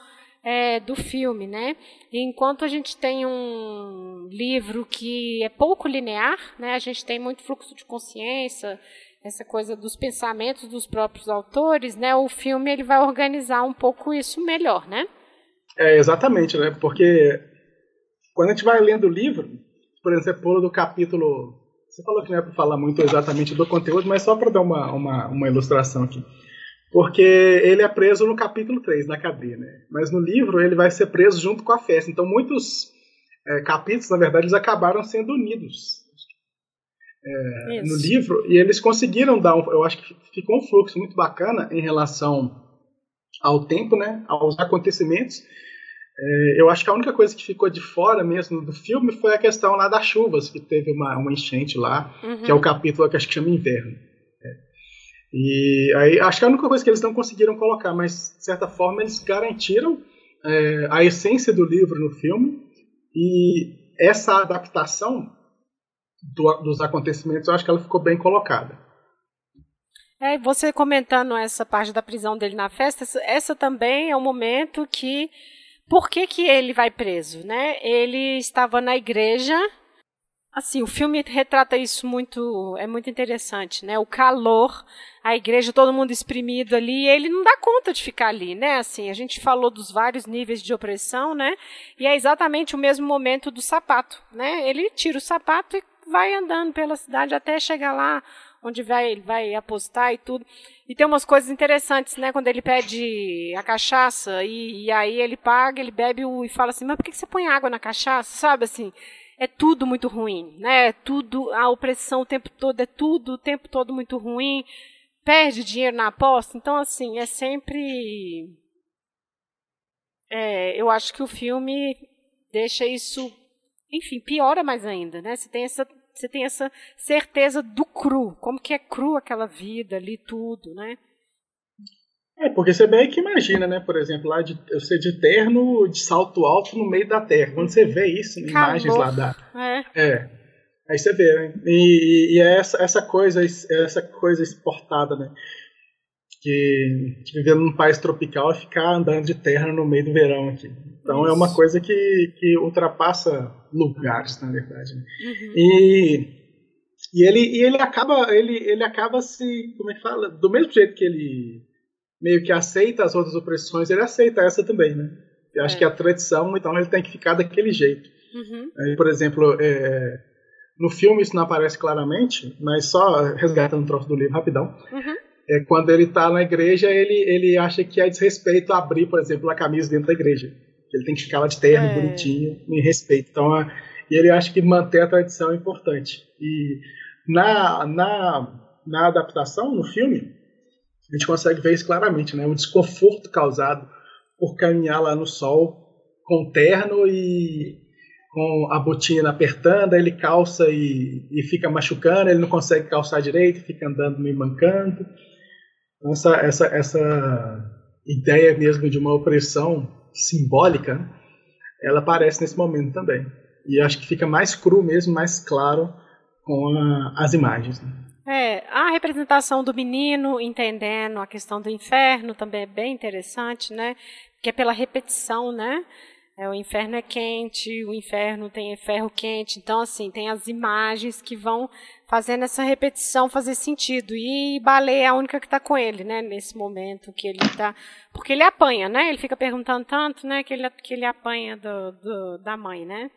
é, do filme, né? Enquanto a gente tem um livro que é pouco linear, né? A gente tem muito fluxo de consciência, essa coisa dos pensamentos dos próprios autores, né? O filme ele vai organizar um pouco isso melhor, né? É exatamente, né? Porque quando a gente vai lendo o livro, por exemplo, do capítulo, você falou que não é para falar muito exatamente do conteúdo, mas só para dar uma, uma, uma ilustração aqui porque ele é preso no capítulo 3, na cadeia, né? Mas no livro ele vai ser preso junto com a festa. Então muitos é, capítulos, na verdade, eles acabaram sendo unidos é, no livro e eles conseguiram dar, um, eu acho que ficou um fluxo muito bacana em relação ao tempo, né? Aos acontecimentos. É, eu acho que a única coisa que ficou de fora mesmo do filme foi a questão lá das chuvas, que teve uma, uma enchente lá, uhum. que é o capítulo que acho que chama Inverno. E aí acho que é a única coisa que eles não conseguiram colocar, mas de certa forma eles garantiram é, a essência do livro no filme e essa adaptação do, dos acontecimentos eu acho que ela ficou bem colocada. É, você comentando essa parte da prisão dele na festa, essa também é um momento que por que, que ele vai preso, né? Ele estava na igreja Assim, o filme retrata isso muito, é muito interessante, né? O calor, a igreja, todo mundo exprimido ali, ele não dá conta de ficar ali, né? Assim, a gente falou dos vários níveis de opressão, né? E é exatamente o mesmo momento do sapato, né? Ele tira o sapato e vai andando pela cidade até chegar lá onde vai, ele vai apostar e tudo. E tem umas coisas interessantes, né? Quando ele pede a cachaça e, e aí ele paga, ele bebe o, e fala assim, mas por que você põe água na cachaça? Sabe assim? É tudo muito ruim, né? É tudo a opressão o tempo todo é tudo o tempo todo muito ruim. Perde dinheiro na aposta, então assim é sempre. É, eu acho que o filme deixa isso, enfim, piora mais ainda, né? Você tem essa você tem essa certeza do cru, como que é cru aquela vida ali, tudo, né? É, porque você bem que imagina, né? Por exemplo, lá de, eu ser de terno de salto alto no meio da terra. Quando você vê isso, Calor. imagens lá da. É. é. Aí você vê, né? E, e, é essa, essa coisa, essa coisa exportada, né? Que vivendo num país tropical é ficar andando de terra no meio do verão aqui. Então isso. é uma coisa que, que ultrapassa lugares, na verdade. Né? Uhum. E, e, ele, e ele acaba ele, ele acaba se. Como é que fala? Do mesmo jeito que ele meio que aceita as outras opressões, ele aceita essa também, né? Eu acho é. que a tradição, então ele tem que ficar daquele jeito. Uhum. Por exemplo, é, no filme isso não aparece claramente, mas só resgatando um troço do livro rapidão. Uhum. É, quando ele está na igreja, ele, ele acha que é desrespeito abrir, por exemplo, a camisa dentro da igreja. Ele tem que ficar lá de terno, é. bonitinho, em respeito. Então, a, e ele acha que manter a tradição é importante. E na, na, na adaptação, no filme, a gente consegue ver isso claramente, né? O desconforto causado por caminhar lá no sol com terno e com a botina apertando, ele calça e, e fica machucando, ele não consegue calçar direito, fica andando meio mancando. Então, essa, essa, essa ideia mesmo de uma opressão simbólica, né? ela aparece nesse momento também. E acho que fica mais cru mesmo, mais claro com a, as imagens. Né? É, a representação do menino entendendo a questão do inferno também é bem interessante, né? Que é pela repetição, né? É, o inferno é quente, o inferno tem ferro quente, então assim tem as imagens que vão fazendo essa repetição fazer sentido. E Baleia é a única que está com ele, né? Nesse momento que ele está, porque ele apanha, né? Ele fica perguntando tanto, né? Que ele que ele apanha do, do da mãe, né?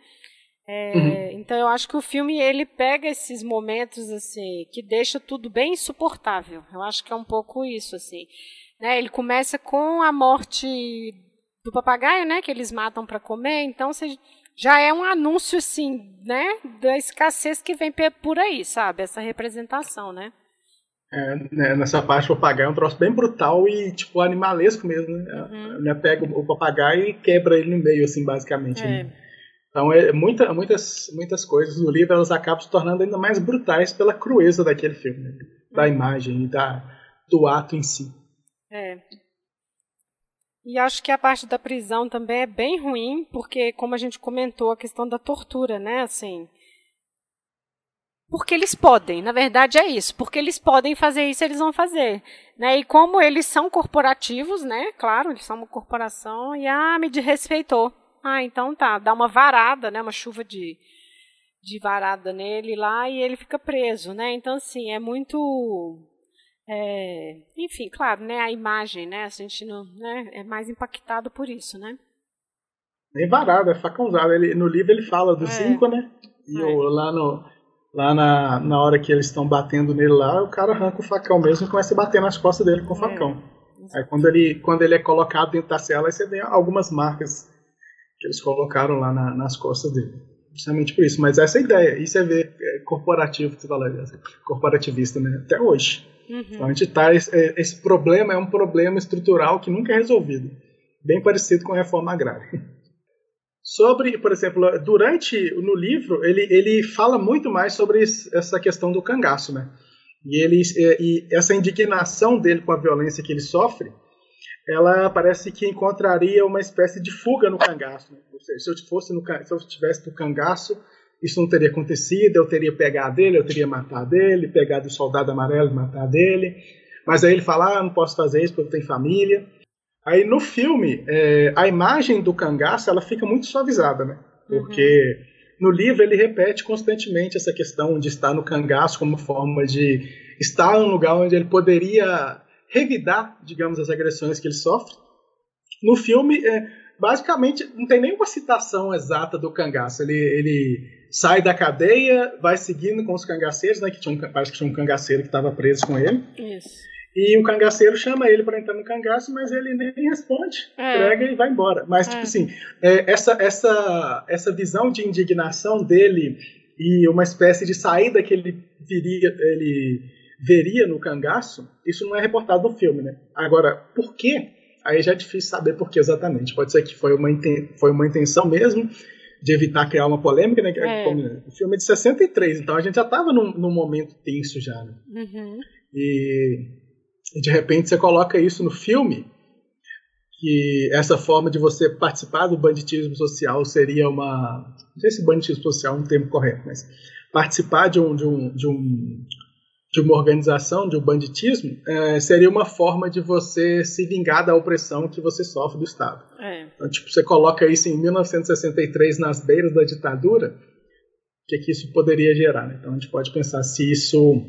É, uhum. Então eu acho que o filme ele pega esses momentos assim que deixa tudo bem insuportável. Eu acho que é um pouco isso assim. Né? Ele começa com a morte do papagaio, né? Que eles matam para comer. Então você já é um anúncio assim, né? Da escassez que vem por aí, sabe? Essa representação, né? É, né, nessa parte o papagaio é um troço bem brutal e tipo animalesco mesmo, né? Uhum. Pega o papagaio e quebra ele no meio, assim, basicamente. É. Né? Então, é, muita, muitas, muitas coisas do livro elas acabam se tornando ainda mais brutais pela crueza daquele filme, né? da imagem e da, do ato em si. É. E acho que a parte da prisão também é bem ruim, porque, como a gente comentou, a questão da tortura, né? Assim. Porque eles podem, na verdade é isso. Porque eles podem fazer isso, eles vão fazer. Né? E como eles são corporativos, né? Claro, eles são uma corporação, e ah, me desrespeitou. Ah, então tá, dá uma varada, né, uma chuva de, de varada nele lá e ele fica preso, né? Então, assim, é muito. É, enfim, claro, né? A imagem, né? A gente não, né, é mais impactado por isso, né? Nem varada, é facãozada. Ele, no livro ele fala dos é. cinco, né? E é. o, lá, no, lá na, na hora que eles estão batendo nele lá, o cara arranca o facão mesmo e começa a bater nas costas dele com o é. facão. Aí quando ele, quando ele é colocado dentro da cela, aí você vê algumas marcas que eles colocaram lá na, nas costas dele. Justamente por isso. Mas essa é a ideia. Isso é ver é, corporativo, você fala, corporativista, né? Até hoje. Uhum. Então a gente tá. Esse, é, esse problema é um problema estrutural que nunca é resolvido. Bem parecido com a reforma agrária. [laughs] Sobre, por exemplo, durante no livro ele, ele fala muito mais sobre essa questão do cangaço, né? E ele e essa indignação dele com a violência que ele sofre ela parece que encontraria uma espécie de fuga no cangaço. Né? Ou seja, se eu, fosse no, se eu estivesse no cangaço, isso não teria acontecido, eu teria pegado dele, eu teria matado dele, pegado o soldado amarelo e matado dele. Mas aí ele fala, ah, não posso fazer isso porque eu tenho família. Aí no filme, é, a imagem do cangaço ela fica muito suavizada, né? Porque uhum. no livro ele repete constantemente essa questão de estar no cangaço como forma de estar em um lugar onde ele poderia revidar, digamos, as agressões que ele sofre. No filme, é, basicamente, não tem nenhuma citação exata do cangaço. Ele, ele sai da cadeia, vai seguindo com os cangaceiros, né, que tinha um, parece que tinha um cangaceiro que estava preso com ele. Isso. E o cangaceiro chama ele para entrar no cangaço, mas ele nem responde, é. entrega e vai embora. Mas, tipo é. tipo assim, é, essa, essa, essa visão de indignação dele e uma espécie de saída que ele viria, ele veria no cangaço, isso não é reportado no filme, né? Agora, por quê? Aí já é difícil saber por que exatamente. Pode ser que foi uma, foi uma intenção mesmo de evitar criar uma polêmica, né? É. O filme é de 63, então a gente já estava num, num, momento tenso já, né? Uhum. E, e de repente você coloca isso no filme, que essa forma de você participar do banditismo social seria uma. Não sei se banditismo social é um termo correto, mas participar de um, de um, de um de uma organização, de um banditismo, é, seria uma forma de você se vingar da opressão que você sofre do Estado. É. Então, tipo, você coloca isso em 1963 nas beiras da ditadura, o que, que isso poderia gerar? Né? Então a gente pode pensar se isso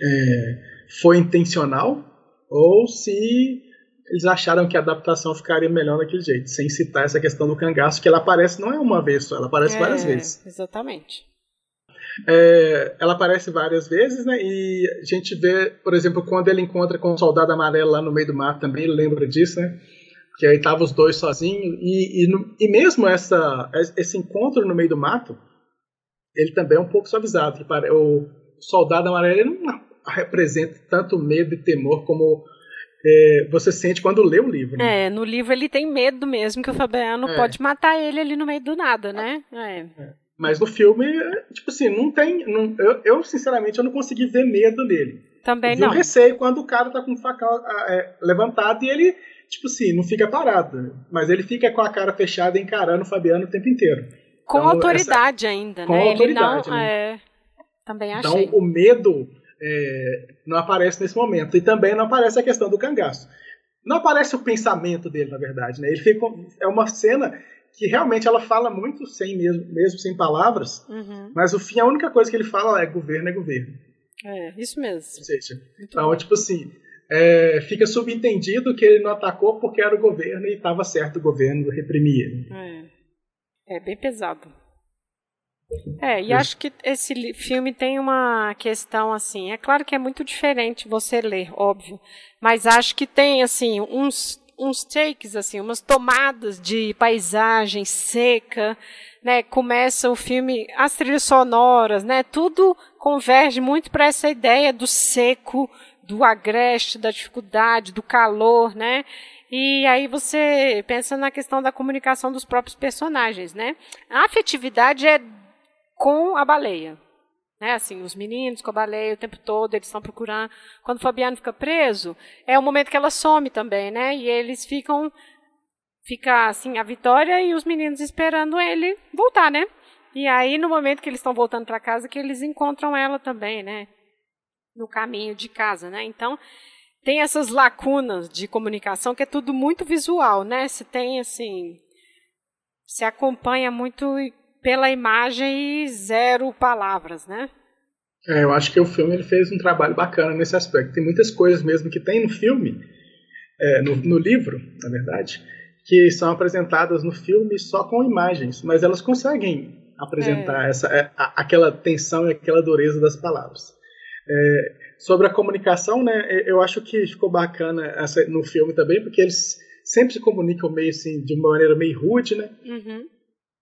é, foi intencional ou se eles acharam que a adaptação ficaria melhor daquele jeito, sem citar essa questão do cangaço, que ela aparece não é uma vez só, ela aparece é, várias vezes. Exatamente. É, ela aparece várias vezes, né? E a gente vê, por exemplo, quando ele encontra com o soldado amarelo lá no meio do mato também, lembra disso, né? Que aí estavam os dois sozinhos. E, e, no, e, mesmo essa, esse encontro no meio do mato, ele também é um pouco suavizado. O soldado amarelo não representa tanto medo e temor como é, você sente quando lê o livro. Né? É, no livro ele tem medo mesmo que o Fabiano é. pode matar ele ali no meio do nada, né? É. Mas no filme, tipo assim, não tem. Não, eu, eu, sinceramente, eu não consegui ver medo nele. Também eu não. Eu receio quando o cara tá com o facão é, levantado e ele, tipo assim, não fica parado. Mas ele fica com a cara fechada encarando o Fabiano o tempo inteiro. Com então, autoridade essa, ainda, com né? Autoridade, ele não. Né? É, também então, achei. Então o medo é, não aparece nesse momento. E também não aparece a questão do cangaço. Não aparece o pensamento dele, na verdade. Né? Ele fica, é uma cena que realmente ela fala muito sem mesmo, mesmo sem palavras, uhum. mas o fim, a única coisa que ele fala é governo é governo. É, isso mesmo. Ou seja, então, bom. tipo assim, é, fica subentendido que ele não atacou porque era o governo e estava certo o governo reprimir ele. É. é bem pesado. É, e acho que esse filme tem uma questão assim. É claro que é muito diferente você ler, óbvio, mas acho que tem assim uns uns takes assim, umas tomadas de paisagem seca, né? Começa o filme, as trilhas sonoras, né? Tudo converge muito para essa ideia do seco, do agreste, da dificuldade, do calor, né? E aí você pensa na questão da comunicação dos próprios personagens, né? A afetividade é com a baleia. Né, assim, os meninos com a baleia o tempo todo, eles estão procurando. Quando o Fabiano fica preso, é o momento que ela some também, né? E eles ficam. Fica assim, a Vitória e os meninos esperando ele voltar, né? E aí, no momento que eles estão voltando para casa, que eles encontram ela também, né? No caminho de casa, né? Então, tem essas lacunas de comunicação que é tudo muito visual, né? Se tem, assim. Se acompanha muito pela imagem e zero palavras, né? É, eu acho que o filme ele fez um trabalho bacana nesse aspecto. Tem muitas coisas mesmo que tem no filme, é, no, no, livro, na verdade, que são apresentadas no filme só com imagens, mas elas conseguem apresentar é. essa, é, a, aquela tensão e aquela dureza das palavras. É, sobre a comunicação, né, eu acho que ficou bacana essa, no filme também, porque eles sempre se comunicam meio assim, de uma maneira meio rude, né? Uhum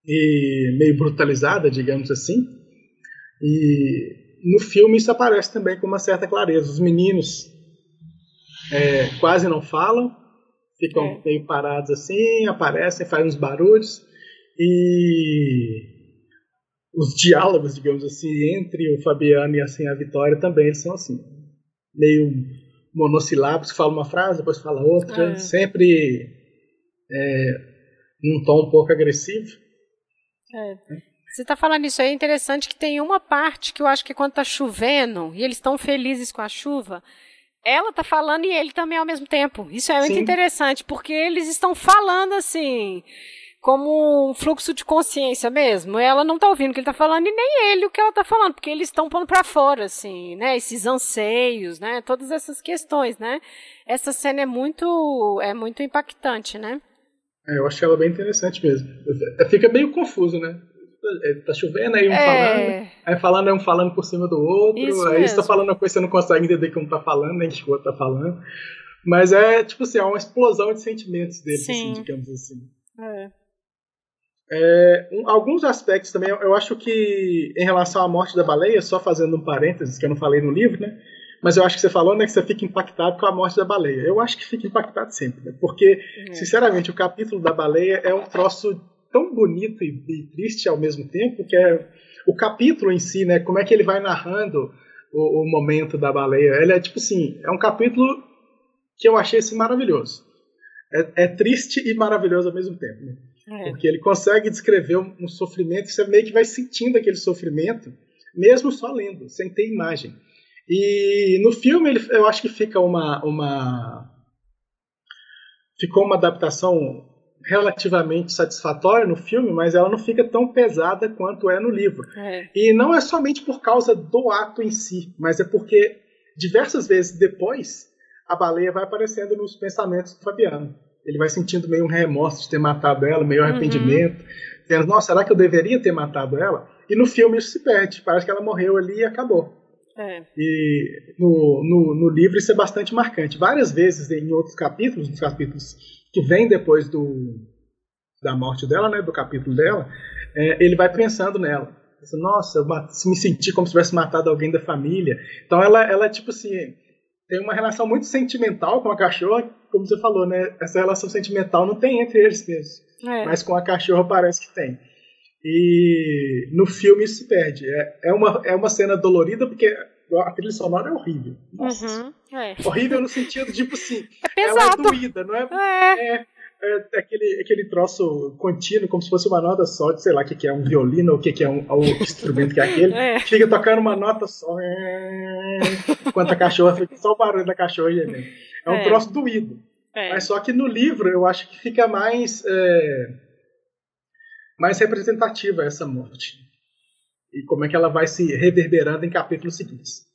e meio brutalizada, digamos assim. E no filme isso aparece também com uma certa clareza. Os meninos é, quase não falam, ficam é. meio parados assim, aparecem, fazem uns barulhos e os diálogos, digamos assim, entre o Fabiano e assim a Vitória também são assim, meio monossilábicos, fala uma frase, depois fala outra, é. sempre é, num tom um pouco agressivo. É. Você está falando isso aí, é interessante que tem uma parte que eu acho que quando está chovendo e eles estão felizes com a chuva, ela está falando e ele também ao mesmo tempo. Isso é muito Sim. interessante, porque eles estão falando assim, como um fluxo de consciência mesmo. Ela não está ouvindo o que ele está falando e nem ele o que ela está falando, porque eles estão pondo para fora, assim, né? Esses anseios, né? Todas essas questões, né? Essa cena é muito, é muito impactante, né? É, eu achei ela bem interessante mesmo. Fica meio confuso, né? É, tá chovendo, aí um é... falando, aí falando é um falando por cima do outro, Isso aí você tá falando uma coisa que você não consegue entender como tá falando, nem que o outro tá falando. Mas é, tipo assim, é uma explosão de sentimentos dele, assim, digamos assim. É. É, um, alguns aspectos também, eu acho que em relação à morte da baleia, só fazendo um parênteses que eu não falei no livro, né? Mas eu acho que você falou, né, que você fica impactado com a morte da baleia. Eu acho que fica impactado sempre, né? Porque, é. sinceramente, o capítulo da baleia é um troço tão bonito e, e, triste ao mesmo tempo, que é o capítulo em si, né? Como é que ele vai narrando o, o momento da baleia. Ele é tipo assim, é um capítulo que eu achei assim, maravilhoso. É, é triste e maravilhoso ao mesmo tempo, né? É. Porque ele consegue descrever um, um sofrimento você meio que vai sentindo aquele sofrimento, mesmo só lendo, sem ter imagem. E no filme ele, eu acho que fica uma, uma ficou uma adaptação relativamente satisfatória no filme, mas ela não fica tão pesada quanto é no livro. É. E não é somente por causa do ato em si, mas é porque diversas vezes depois a baleia vai aparecendo nos pensamentos do Fabiano. Ele vai sentindo meio um remorso de ter matado ela, meio uhum. arrependimento. Dizendo, nossa, será que eu deveria ter matado ela? E no filme isso se perde. Parece que ela morreu ali e acabou. É. E no, no, no, livro isso é bastante marcante. Várias vezes em outros capítulos, nos capítulos que vêm depois do, da morte dela, né, do capítulo dela, é, ele vai pensando nela. Nossa, eu me senti como se tivesse matado alguém da família. Então ela, ela tipo assim, tem uma relação muito sentimental com a cachorra, como você falou, né? Essa relação sentimental não tem entre eles mesmos. É. Mas com a cachorra parece que tem. E no filme isso se perde. É, é, uma, é uma cena dolorida porque a trilha sonora é horrível. Nossa. Uhum, é. Horrível no sentido, tipo assim, [laughs] é pesado. ela é doída, não é? É. é, é aquele, aquele troço contínuo, como se fosse uma nota só, de sei lá o que, que é um violino ou o que, que é um, o instrumento que é aquele. É. Fica tocando uma nota só. [laughs] Enquanto a cachorra fica só o barulho da cachorra. É um é. troço doído. É. Mas só que no livro eu acho que fica mais. É, mais representativa essa morte. E como é que ela vai se reverberando em capítulos seguintes.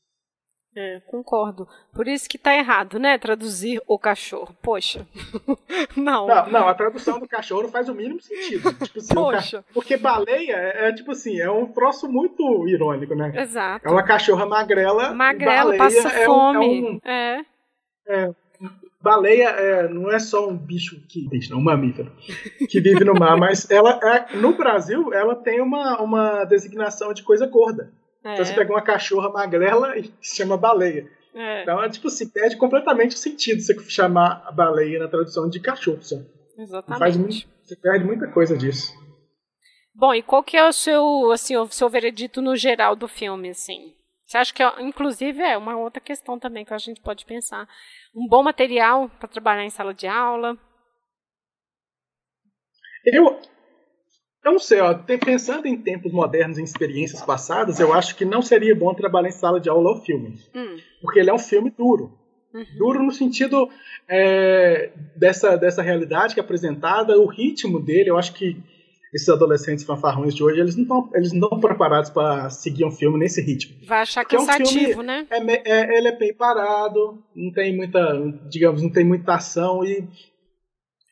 É, concordo. Por isso que tá errado, né? Traduzir o cachorro. Poxa. [laughs] não. não. não. a tradução do cachorro faz o mínimo sentido. [laughs] Tipo assim, Poxa. Ca... Porque baleia é, é, tipo assim, é um troço muito irônico, né? Exato. É uma cachorra magrela. Magrela, passa é fome. Um, é, um, é. Baleia é, não é só um bicho que bicho, não, um mamífero que vive no mar, mas ela é, no Brasil ela tem uma, uma designação de coisa gorda. É. Então você pega uma cachorra magrela e se chama baleia. É. Então é tipo assim, perde completamente o sentido você chamar a baleia na tradução de cachorro. Só. Exatamente. Faz muito, você perde muita coisa disso. Bom, e qual que é o seu, assim, o seu veredito no geral do filme, assim? Você acha que, inclusive, é uma outra questão também que a gente pode pensar. Um bom material para trabalhar em sala de aula? Eu, eu não sei, ó, pensando em tempos modernos, em experiências passadas, eu acho que não seria bom trabalhar em sala de aula ou filme. Hum. Porque ele é um filme duro. Uhum. Duro no sentido é, dessa, dessa realidade que é apresentada, o ritmo dele, eu acho que esses adolescentes fanfarrões de hoje, eles não estão eles não preparados para seguir um filme nesse ritmo. Vai achar cansativo, é um né? É, é, ele é bem parado, não tem muita, digamos, não tem muita ação e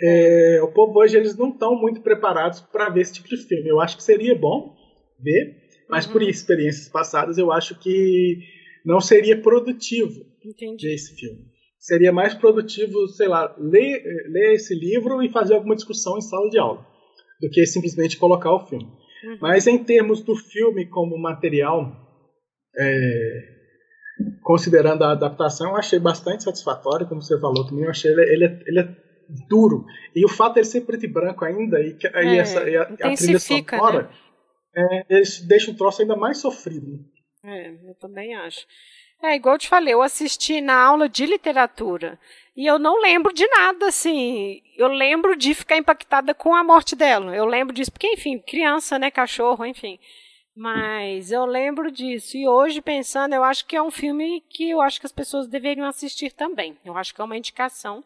é, o povo hoje eles não estão muito preparados para ver esse tipo de filme. Eu acho que seria bom ver, mas uhum. por experiências passadas eu acho que não seria produtivo Entendi. ver esse filme. Seria mais produtivo, sei lá, ler, ler esse livro e fazer alguma discussão em sala de aula do que simplesmente colocar o filme. Uhum. Mas em termos do filme como material, é, considerando a adaptação, eu achei bastante satisfatório, como você falou também. Eu achei ele, ele, é, ele é duro. E o fato dele ser preto e branco ainda, e, é, e essa, e a, a trilha sonora, né? é, eles deixam o troço ainda mais sofrido. É, eu também acho. É, igual eu te falei, eu assisti na aula de literatura. E eu não lembro de nada, assim. Eu lembro de ficar impactada com a morte dela. Eu lembro disso, porque, enfim, criança, né? Cachorro, enfim. Mas eu lembro disso. E hoje, pensando, eu acho que é um filme que eu acho que as pessoas deveriam assistir também. Eu acho que é uma indicação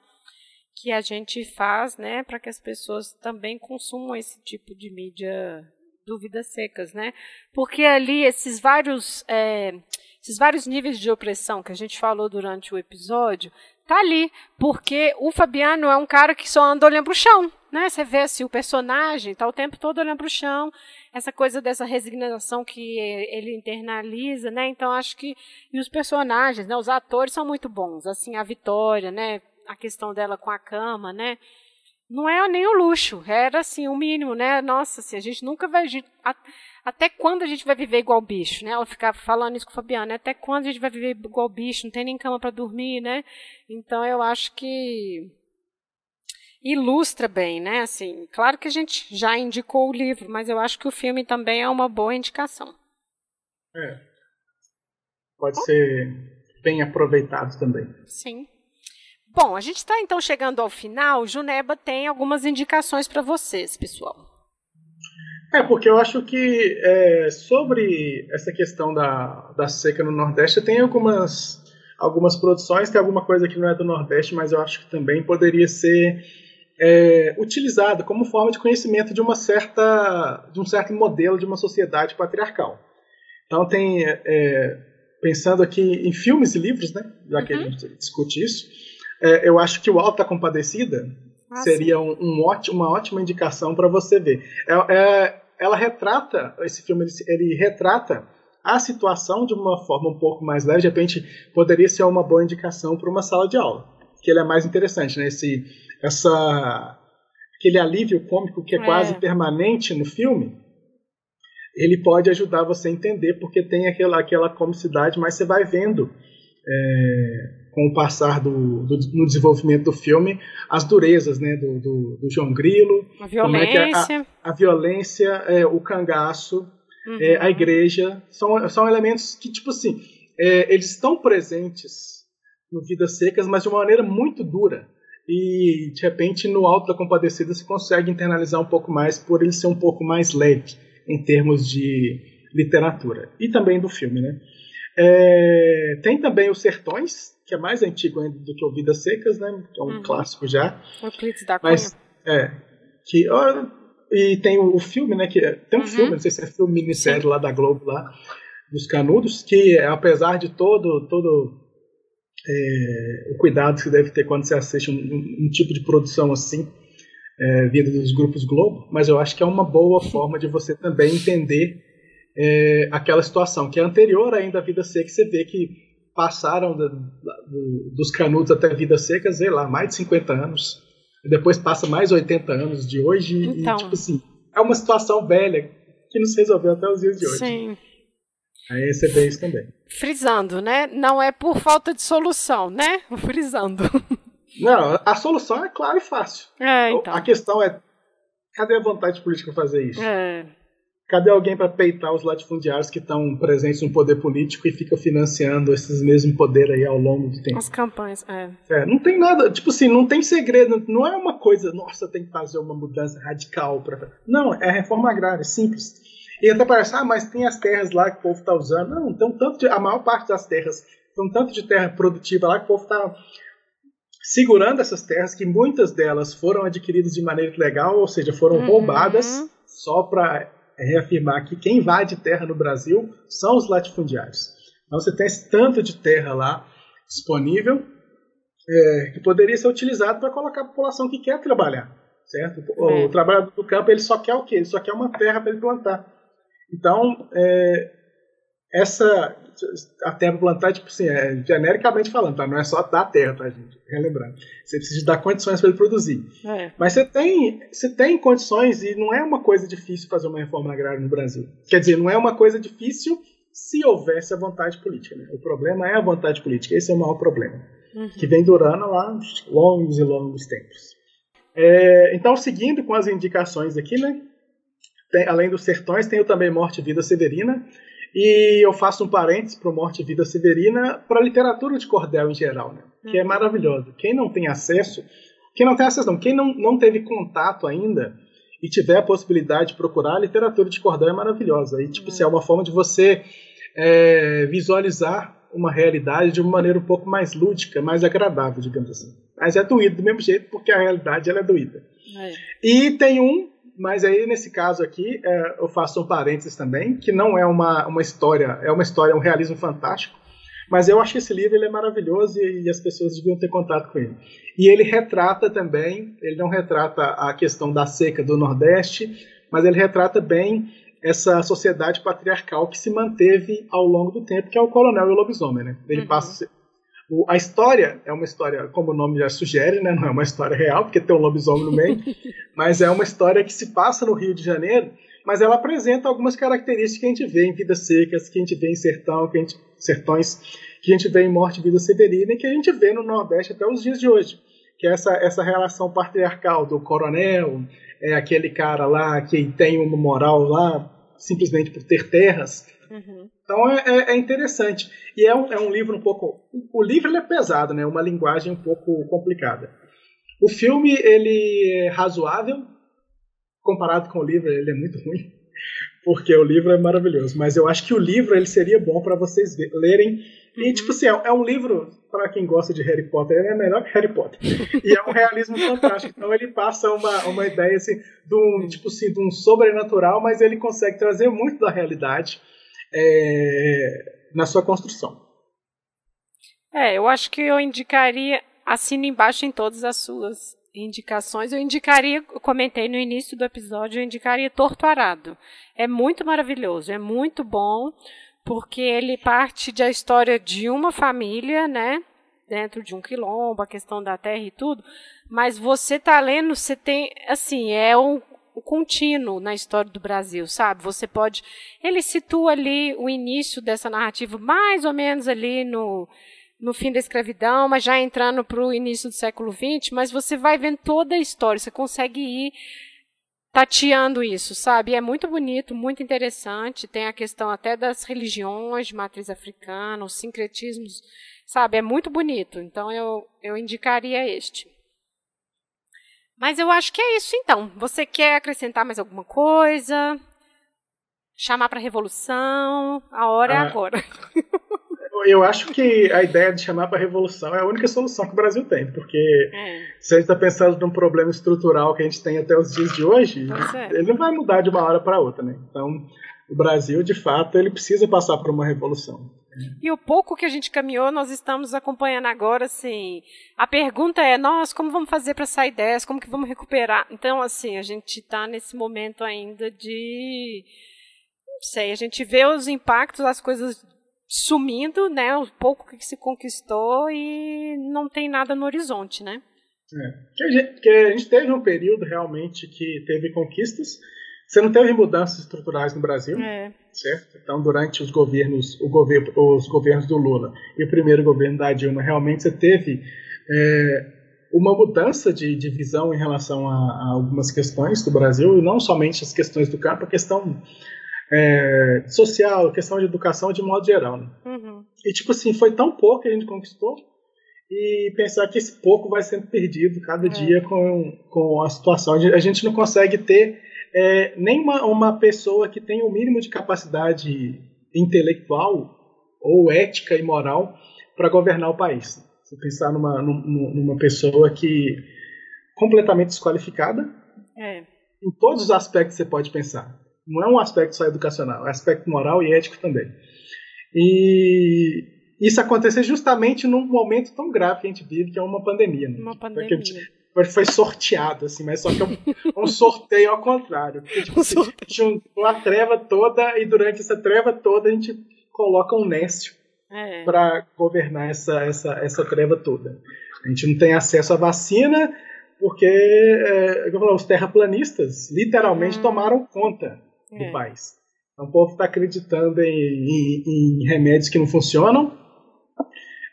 que a gente faz, né, para que as pessoas também consumam esse tipo de mídia dúvidas secas, né? Porque ali esses vários é, esses vários níveis de opressão que a gente falou durante o episódio tá ali, porque o Fabiano é um cara que só anda olhando para o chão, né? Você vê assim, o personagem tá o tempo todo olhando para o chão, essa coisa dessa resignação que ele internaliza, né? Então acho que e os personagens, né? Os atores são muito bons, assim a Vitória, né? A questão dela com a cama, né? Não é nem o luxo, era assim o mínimo, né? Nossa, assim, a gente nunca vai até quando a gente vai viver igual bicho, né? Ela ficar falando isso com o Fabiano, né? até quando a gente vai viver igual bicho, não tem nem cama para dormir, né? Então eu acho que ilustra bem, né? Assim, claro que a gente já indicou o livro, mas eu acho que o filme também é uma boa indicação. É. Pode ser bem aproveitado também. Sim. Bom, a gente está então chegando ao final. Juneba tem algumas indicações para vocês, pessoal. É, porque eu acho que é, sobre essa questão da, da seca no Nordeste, tem algumas, algumas produções, tem alguma coisa que não é do Nordeste, mas eu acho que também poderia ser é, utilizada como forma de conhecimento de uma certa de um certo modelo de uma sociedade patriarcal. Então tem é, pensando aqui em filmes e livros, né? Já que uhum. a gente discute isso, é, eu acho que o Alta Compadecida ah, seria um, um ótimo, uma ótima indicação para você ver. É, é, ela retrata, esse filme ele, ele, retrata a situação de uma forma um pouco mais leve, de repente poderia ser uma boa indicação para uma sala de aula, que ele é mais interessante, né? Esse, essa, aquele alívio cômico que é, é. quase permanente no filme, ele pode ajudar você a entender porque tem aquela, aquela comicidade, mas você vai vendo é, com o passar do, do, no desenvolvimento do filme, as durezas né, do, do, do João Grilo, a violência, é a, a, violência é, o cangaço, uhum. é, a igreja, são, são elementos que, tipo assim, é, eles estão presentes no Vidas Secas, mas de uma maneira muito dura. E, de repente, no Alto da Compadecida você consegue internalizar um pouco mais por ele ser um pouco mais leve em termos de literatura. E também do filme, né? É, tem também os Sertões, que é mais antigo ainda do que o Vidas Secas, né? É um uhum. clássico já. Euclides da Mas, é, que, ó, e tem o, o, filme, né? Que é, tem um uhum. filme, não sei se é filme minissérie Sim. lá da Globo, lá, dos Canudos, que apesar de todo, todo é, o cuidado que deve ter quando você assiste um, um, um tipo de produção assim, é, vindo dos grupos Globo, mas eu acho que é uma boa forma de você também entender é, aquela situação, que é anterior ainda à vida seca, você vê que passaram do, do, dos canudos até a vida seca, sei lá, mais de 50 anos, depois passa mais 80 anos de hoje, então. e tipo assim, é uma situação velha que não se resolveu até os dias de hoje. Sim. Aí você vê isso também. Frisando, né? Não é por falta de solução, né? [laughs] Frisando. Não, a solução é clara e fácil. É, então. A questão é, cadê a vontade política fazer isso? É. Cadê alguém para peitar os latifundiários que estão presentes no poder político e ficam financiando esses mesmos poderes aí ao longo do tempo? As campanhas, é. é. Não tem nada, tipo assim, não tem segredo, não é uma coisa, nossa, tem que fazer uma mudança radical para. Não, é reforma agrária, simples. E até parece, ah, mas tem as terras lá que o povo está usando. Não, então tanto de, a maior parte das terras, um tanto de terra produtiva lá que o povo está segurando essas terras, que muitas delas foram adquiridas de maneira ilegal, ou seja, foram uhum. roubadas só para reafirmar que quem invade terra no Brasil são os latifundiários. Então você tem esse tanto de terra lá disponível é, que poderia ser utilizado para colocar a população que quer trabalhar, certo? O, é. o trabalhador do campo ele só quer o quê? Ele só quer uma terra para ele plantar. Então é, essa a terra plantar, tipo assim, é, genericamente falando, tá? Não é só dar terra, tá, gente? Relembrando. Você precisa dar condições para ele produzir. É. Mas você tem, você tem condições e não é uma coisa difícil fazer uma reforma agrária no Brasil. Quer dizer, não é uma coisa difícil se houvesse a vontade política. Né? O problema é a vontade política. Esse é o maior problema. Uhum. Que vem durando lá longos e longos tempos. É, então, seguindo com as indicações aqui, né? Tem, além dos sertões, tem também Morte e Vida Severina, e eu faço um parênteses para Morte e Vida Severina para a literatura de cordel em geral, né? que é uhum. maravilhosa. Quem não tem acesso, quem não tem acesso não, quem não, não teve contato ainda e tiver a possibilidade de procurar, a literatura de cordel é maravilhosa. E, tipo, uhum. é uma forma de você é, visualizar uma realidade de uma maneira um pouco mais lúdica, mais agradável, digamos assim. Mas é doído do mesmo jeito, porque a realidade ela é doída. É. E tem um mas aí nesse caso aqui é, eu faço um parênteses também, que não é uma, uma história, é uma história, um realismo fantástico, mas eu acho que esse livro ele é maravilhoso e, e, as pessoas deviam ter contato com ele. E ele retrata também, ele não retrata a questão da seca do Nordeste, mas ele retrata bem essa sociedade patriarcal que se manteve ao longo do tempo, que é o coronel e o lobisomem. Né? Ele uhum. passa o, a história é uma história, como o nome já sugere, né? não é uma história real, porque tem um lobisomem no meio, [laughs] mas é uma história que se passa no Rio de Janeiro, mas ela apresenta algumas características que a gente vê em Vidas Secas, que a gente vê em Sertão, que a gente, Sertões, que a gente vê em Morte e Vida Severina e que a gente vê no Nordeste até os dias de hoje. Que é essa, essa relação patriarcal do coronel, é aquele cara lá que tem uma moral lá simplesmente por ter terras, Uhum. Então é, é, é, interessante. E é um, é um livro um pouco. O livro é pesado, né? Uma linguagem um pouco complicada. O filme ele é razoável. Comparado com o livro, ele é muito ruim. [laughs] Porque o livro é maravilhoso. Mas eu acho que o livro ele seria bom para vocês lerem. E, uhum. tipo assim, é, é um livro, para quem gosta de Harry Potter, ele é melhor que Harry Potter. [laughs] E é um realismo fantástico. Então ele passa uma, uma ideia assim, de um, tipo assim, de um sobrenatural, mas ele consegue trazer muito da realidade é, na sua construção. É, eu acho que eu indicaria, assino embaixo em todas as suas indicações, eu indicaria, eu comentei no início do episódio, eu indicaria Torto Arado. É muito maravilhoso, é muito bom, porque ele parte da história de uma família, né? Dentro de um quilombo, a questão da terra e tudo. Mas você tá lendo, você tem, assim, é um, um contínuo na história do Brasil, sabe? Você pode. Ele situa ali o início dessa narrativa, mais ou menos ali no no fim da escravidão, mas já entrando para o início do século XX, mas você vai vendo toda a história, você consegue ir tateando isso, sabe? E é muito bonito, muito interessante. Tem a questão até das religiões de matriz africana, os sincretismos, sabe? É muito bonito. Então eu, eu indicaria este. Mas eu acho que é isso então. Você quer acrescentar mais alguma coisa? Chamar para revolução? A hora é ah, é agora. eu acho que a ideia de chamar para revolução é a única solução que o Brasil tem, porque é. se a gente está pensando num problema estrutural que a gente tem até os dias de hoje, é. ele não vai mudar de uma hora para outra, né? Então, o Brasil, de fato, ele precisa passar por uma revolução. E o pouco que a gente caminhou, nós estamos acompanhando agora, assim. A pergunta é, nós, como vamos fazer para sair dessa? Como que vamos recuperar? Então, assim, a gente está nesse momento ainda de não sei, a gente vê os impactos, as coisas sumindo, né? O pouco que se conquistou e não tem nada no horizonte, né? É. Que a, gente, teve um período realmente que teve conquistas. Você não teve mudanças estruturais no Brasil, é. certo? Então, durante os governos, o governo, os governos do Lula e o primeiro governo da Dilma, realmente você teve é, uma mudança de, de, visão em relação a, a, algumas questões do Brasil, e não somente as questões do campo, a questão é, social, questão de educação de modo geral. Né? Uhum. E tipo assim, foi tão pouco que a gente conquistou e pensar que esse pouco vai sendo perdido cada é. dia com, com a situação. A gente não consegue ter é, nem uma, uma pessoa que tenha o mínimo de capacidade intelectual ou ética e moral para governar o país. Você pensar numa, numa pessoa que completamente desqualificada é. em todos os aspectos você pode pensar não é um aspecto só educacional, é aspecto moral e ético também. E isso aconteceu justamente num momento tão grave que a gente vive, que é uma pandemia. Né? Uma pandemia. Porque foi sorteado, assim, mas só que é um, um sorteio ao contrário. Porque, tipo, um tinha uma treva toda e durante essa treva toda a gente coloca um Nécio é. para governar essa, essa, essa treva toda. A gente não tem acesso à vacina porque é, os terraplanistas literalmente hum. tomaram conta do é. país. Então, o povo está acreditando em, em, em, remédios que não funcionam,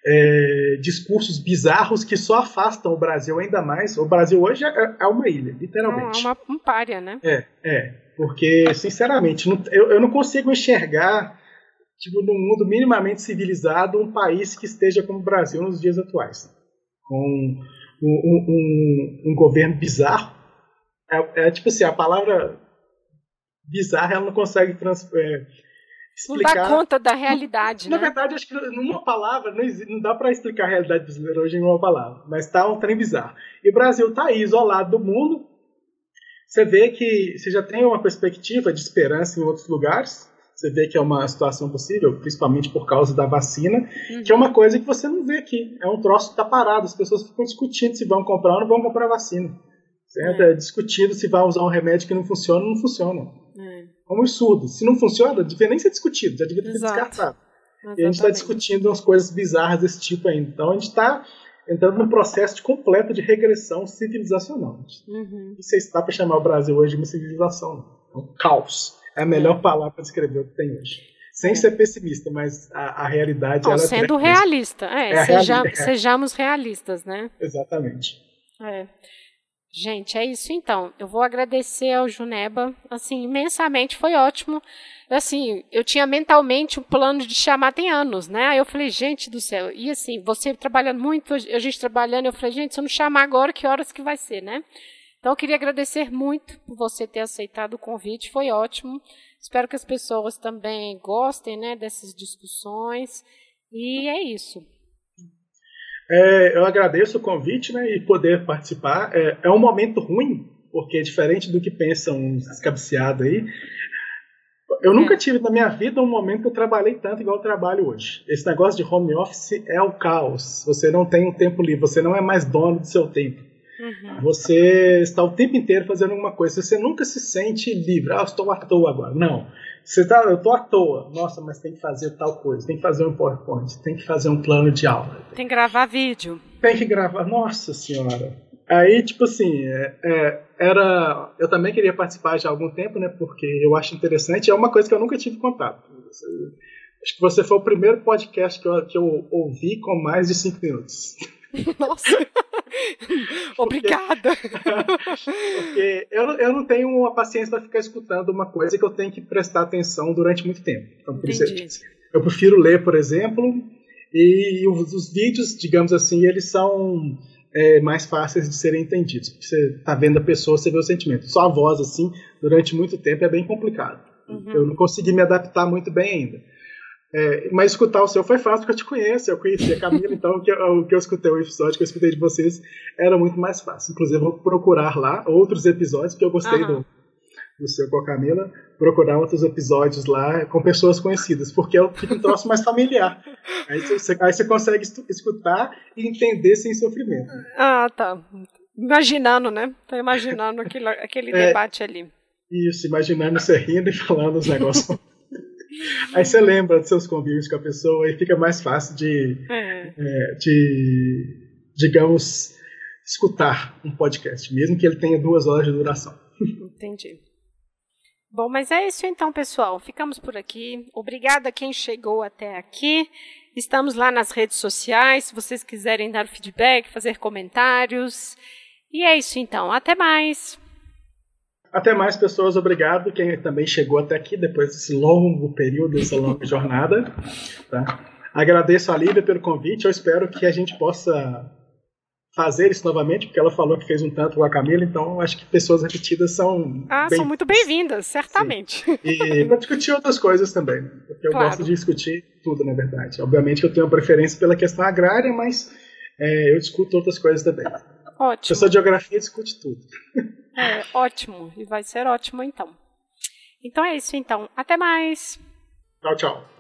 é, discursos bizarros que só afastam o Brasil ainda mais. O Brasil hoje é, é uma ilha, literalmente. É uma, um párea, né? É, é. Porque, sinceramente, não, eu, eu não consigo enxergar, tipo, num mundo minimamente civilizado, um país que esteja como o Brasil nos dias atuais. Com um, um, um, um governo bizarro. É, é, tipo assim, a palavra bizarra, ela não consegue trans, é, explicar. Não dá conta da realidade, Na né? verdade, acho que numa palavra, não, não dá para explicar a realidade brasileira hoje em uma palavra, mas tá um trem bizarro. E o Brasil tá aí, isolado do mundo. Você vê que você já tem uma perspectiva de esperança em outros lugares. Você vê que é uma situação possível, principalmente por causa da vacina, uhum. que é uma coisa que você não vê aqui. É um troço que tá parado. As pessoas ficam discutindo se vão comprar ou não vão comprar vacina. Certo? É. Discutindo se vai usar um remédio que não funciona ou não funciona como os surdos. Se não funciona, devia nem ser discutido, já devia ter sido descartado. Exatamente. E a gente está discutindo umas coisas bizarras desse tipo ainda. Então a gente está entrando num processo de completo de regressão civilizacional. Uhum. Isso está para chamar o Brasil hoje de uma civilização. É um caos. É a melhor é. palavra para descrever o que tem hoje. Sem é. ser pessimista, mas a, a realidade. Não, sendo é realista. É, é seja, sejamos realistas, né? Exatamente. É. Gente, é isso então. Eu vou agradecer ao Juneba, assim, imensamente, foi ótimo. Assim, eu tinha mentalmente um plano de chamar tem anos, né? Aí eu falei, gente do céu, e assim, você trabalhando muito, a gente trabalhando, eu falei, gente, se eu não chamar agora, que horas que vai ser, né? Então eu queria agradecer muito por você ter aceitado o convite, foi ótimo. Espero que as pessoas também gostem, né, dessas discussões. E é isso. É, eu agradeço o convite né, e poder participar. É, é um momento ruim, porque diferente do que pensam os descabiciados aí, Eu é. nunca tive na minha vida um momento que eu trabalhei tanto igual eu trabalho hoje. Esse negócio de home office é o caos. Você não tem um tempo livre, você não é mais dono do seu tempo. Uhum. Você está o tempo inteiro fazendo alguma coisa. Você nunca se sente livre. Ah, estou à toa agora. Não. Você tá, eu estou à toa. Nossa, mas tem que fazer tal coisa. Tem que fazer um PowerPoint. Tem que fazer um plano de aula. Tem que gravar vídeo. Tem que gravar. Nossa Senhora. Aí, tipo assim, é, é, era. Eu também queria participar já há algum tempo, né? Porque eu acho interessante. É uma coisa que eu nunca tive contato. Acho que você foi o primeiro podcast que eu, que eu ouvi com mais de cinco minutos. [laughs] Nossa! [laughs] Obrigada! [laughs] Porque eu, eu não tenho uma paciência para ficar escutando uma coisa que eu tenho que prestar atenção durante muito tempo. Então, por isso eu prefiro ler, por exemplo, e os, os vídeos, digamos assim, eles são é, mais fáceis de serem entendidos. Porque você está vendo a pessoa, você vê o sentimento. Só a voz, assim, durante muito tempo é bem complicado. Uhum. Eu não consegui me adaptar muito bem ainda. É, mas escutar o seu foi fácil, porque eu te conheço, eu conheci a Camila, [laughs] então o que, eu, o que eu escutei, o episódio que eu escutei de vocês era muito mais fácil. Inclusive, eu vou procurar lá outros episódios, porque eu gostei uhum. do, do seu com a Camila, procurar outros episódios lá com pessoas conhecidas, porque é fica um troço mais familiar. [laughs] Aí você, aí você consegue escutar e entender sem sofrimento. Ah, tá. Imaginando, né? Tô imaginando aquele, aquele [laughs] é, debate ali. Isso, imaginando você rindo e falando os negócios. Aí você lembra dos seus convívios com a pessoa e fica mais fácil de, é. É, de digamos, escutar um podcast, mesmo que ele tenha duas horas de duração. Entendi. Bom, mas é isso então, pessoal. Ficamos por aqui. Obrigada a quem chegou até aqui. Estamos lá nas redes sociais, se vocês quiserem dar feedback, fazer comentários. E é isso então. Até mais. Até mais, pessoas. Obrigado. Quem também chegou até aqui depois desse longo período, dessa longa jornada. Tá? Agradeço a Lívia pelo convite. Eu espero que a gente possa fazer isso novamente, porque ela falou que fez um tanto com a Camila, então acho que pessoas repetidas são. Ah, bem... são muito bem-vindas, certamente. Sim. E para discutir outras coisas também, né? porque eu claro. gosto de discutir tudo, na verdade. Obviamente que eu tenho uma preferência pela questão agrária, mas é, eu discuto outras coisas também. Ótimo. Pessoa de geografia discute tudo. [laughs] É, ótimo. E vai ser ótimo então. Então é isso então. Até mais. Tchau, tchau.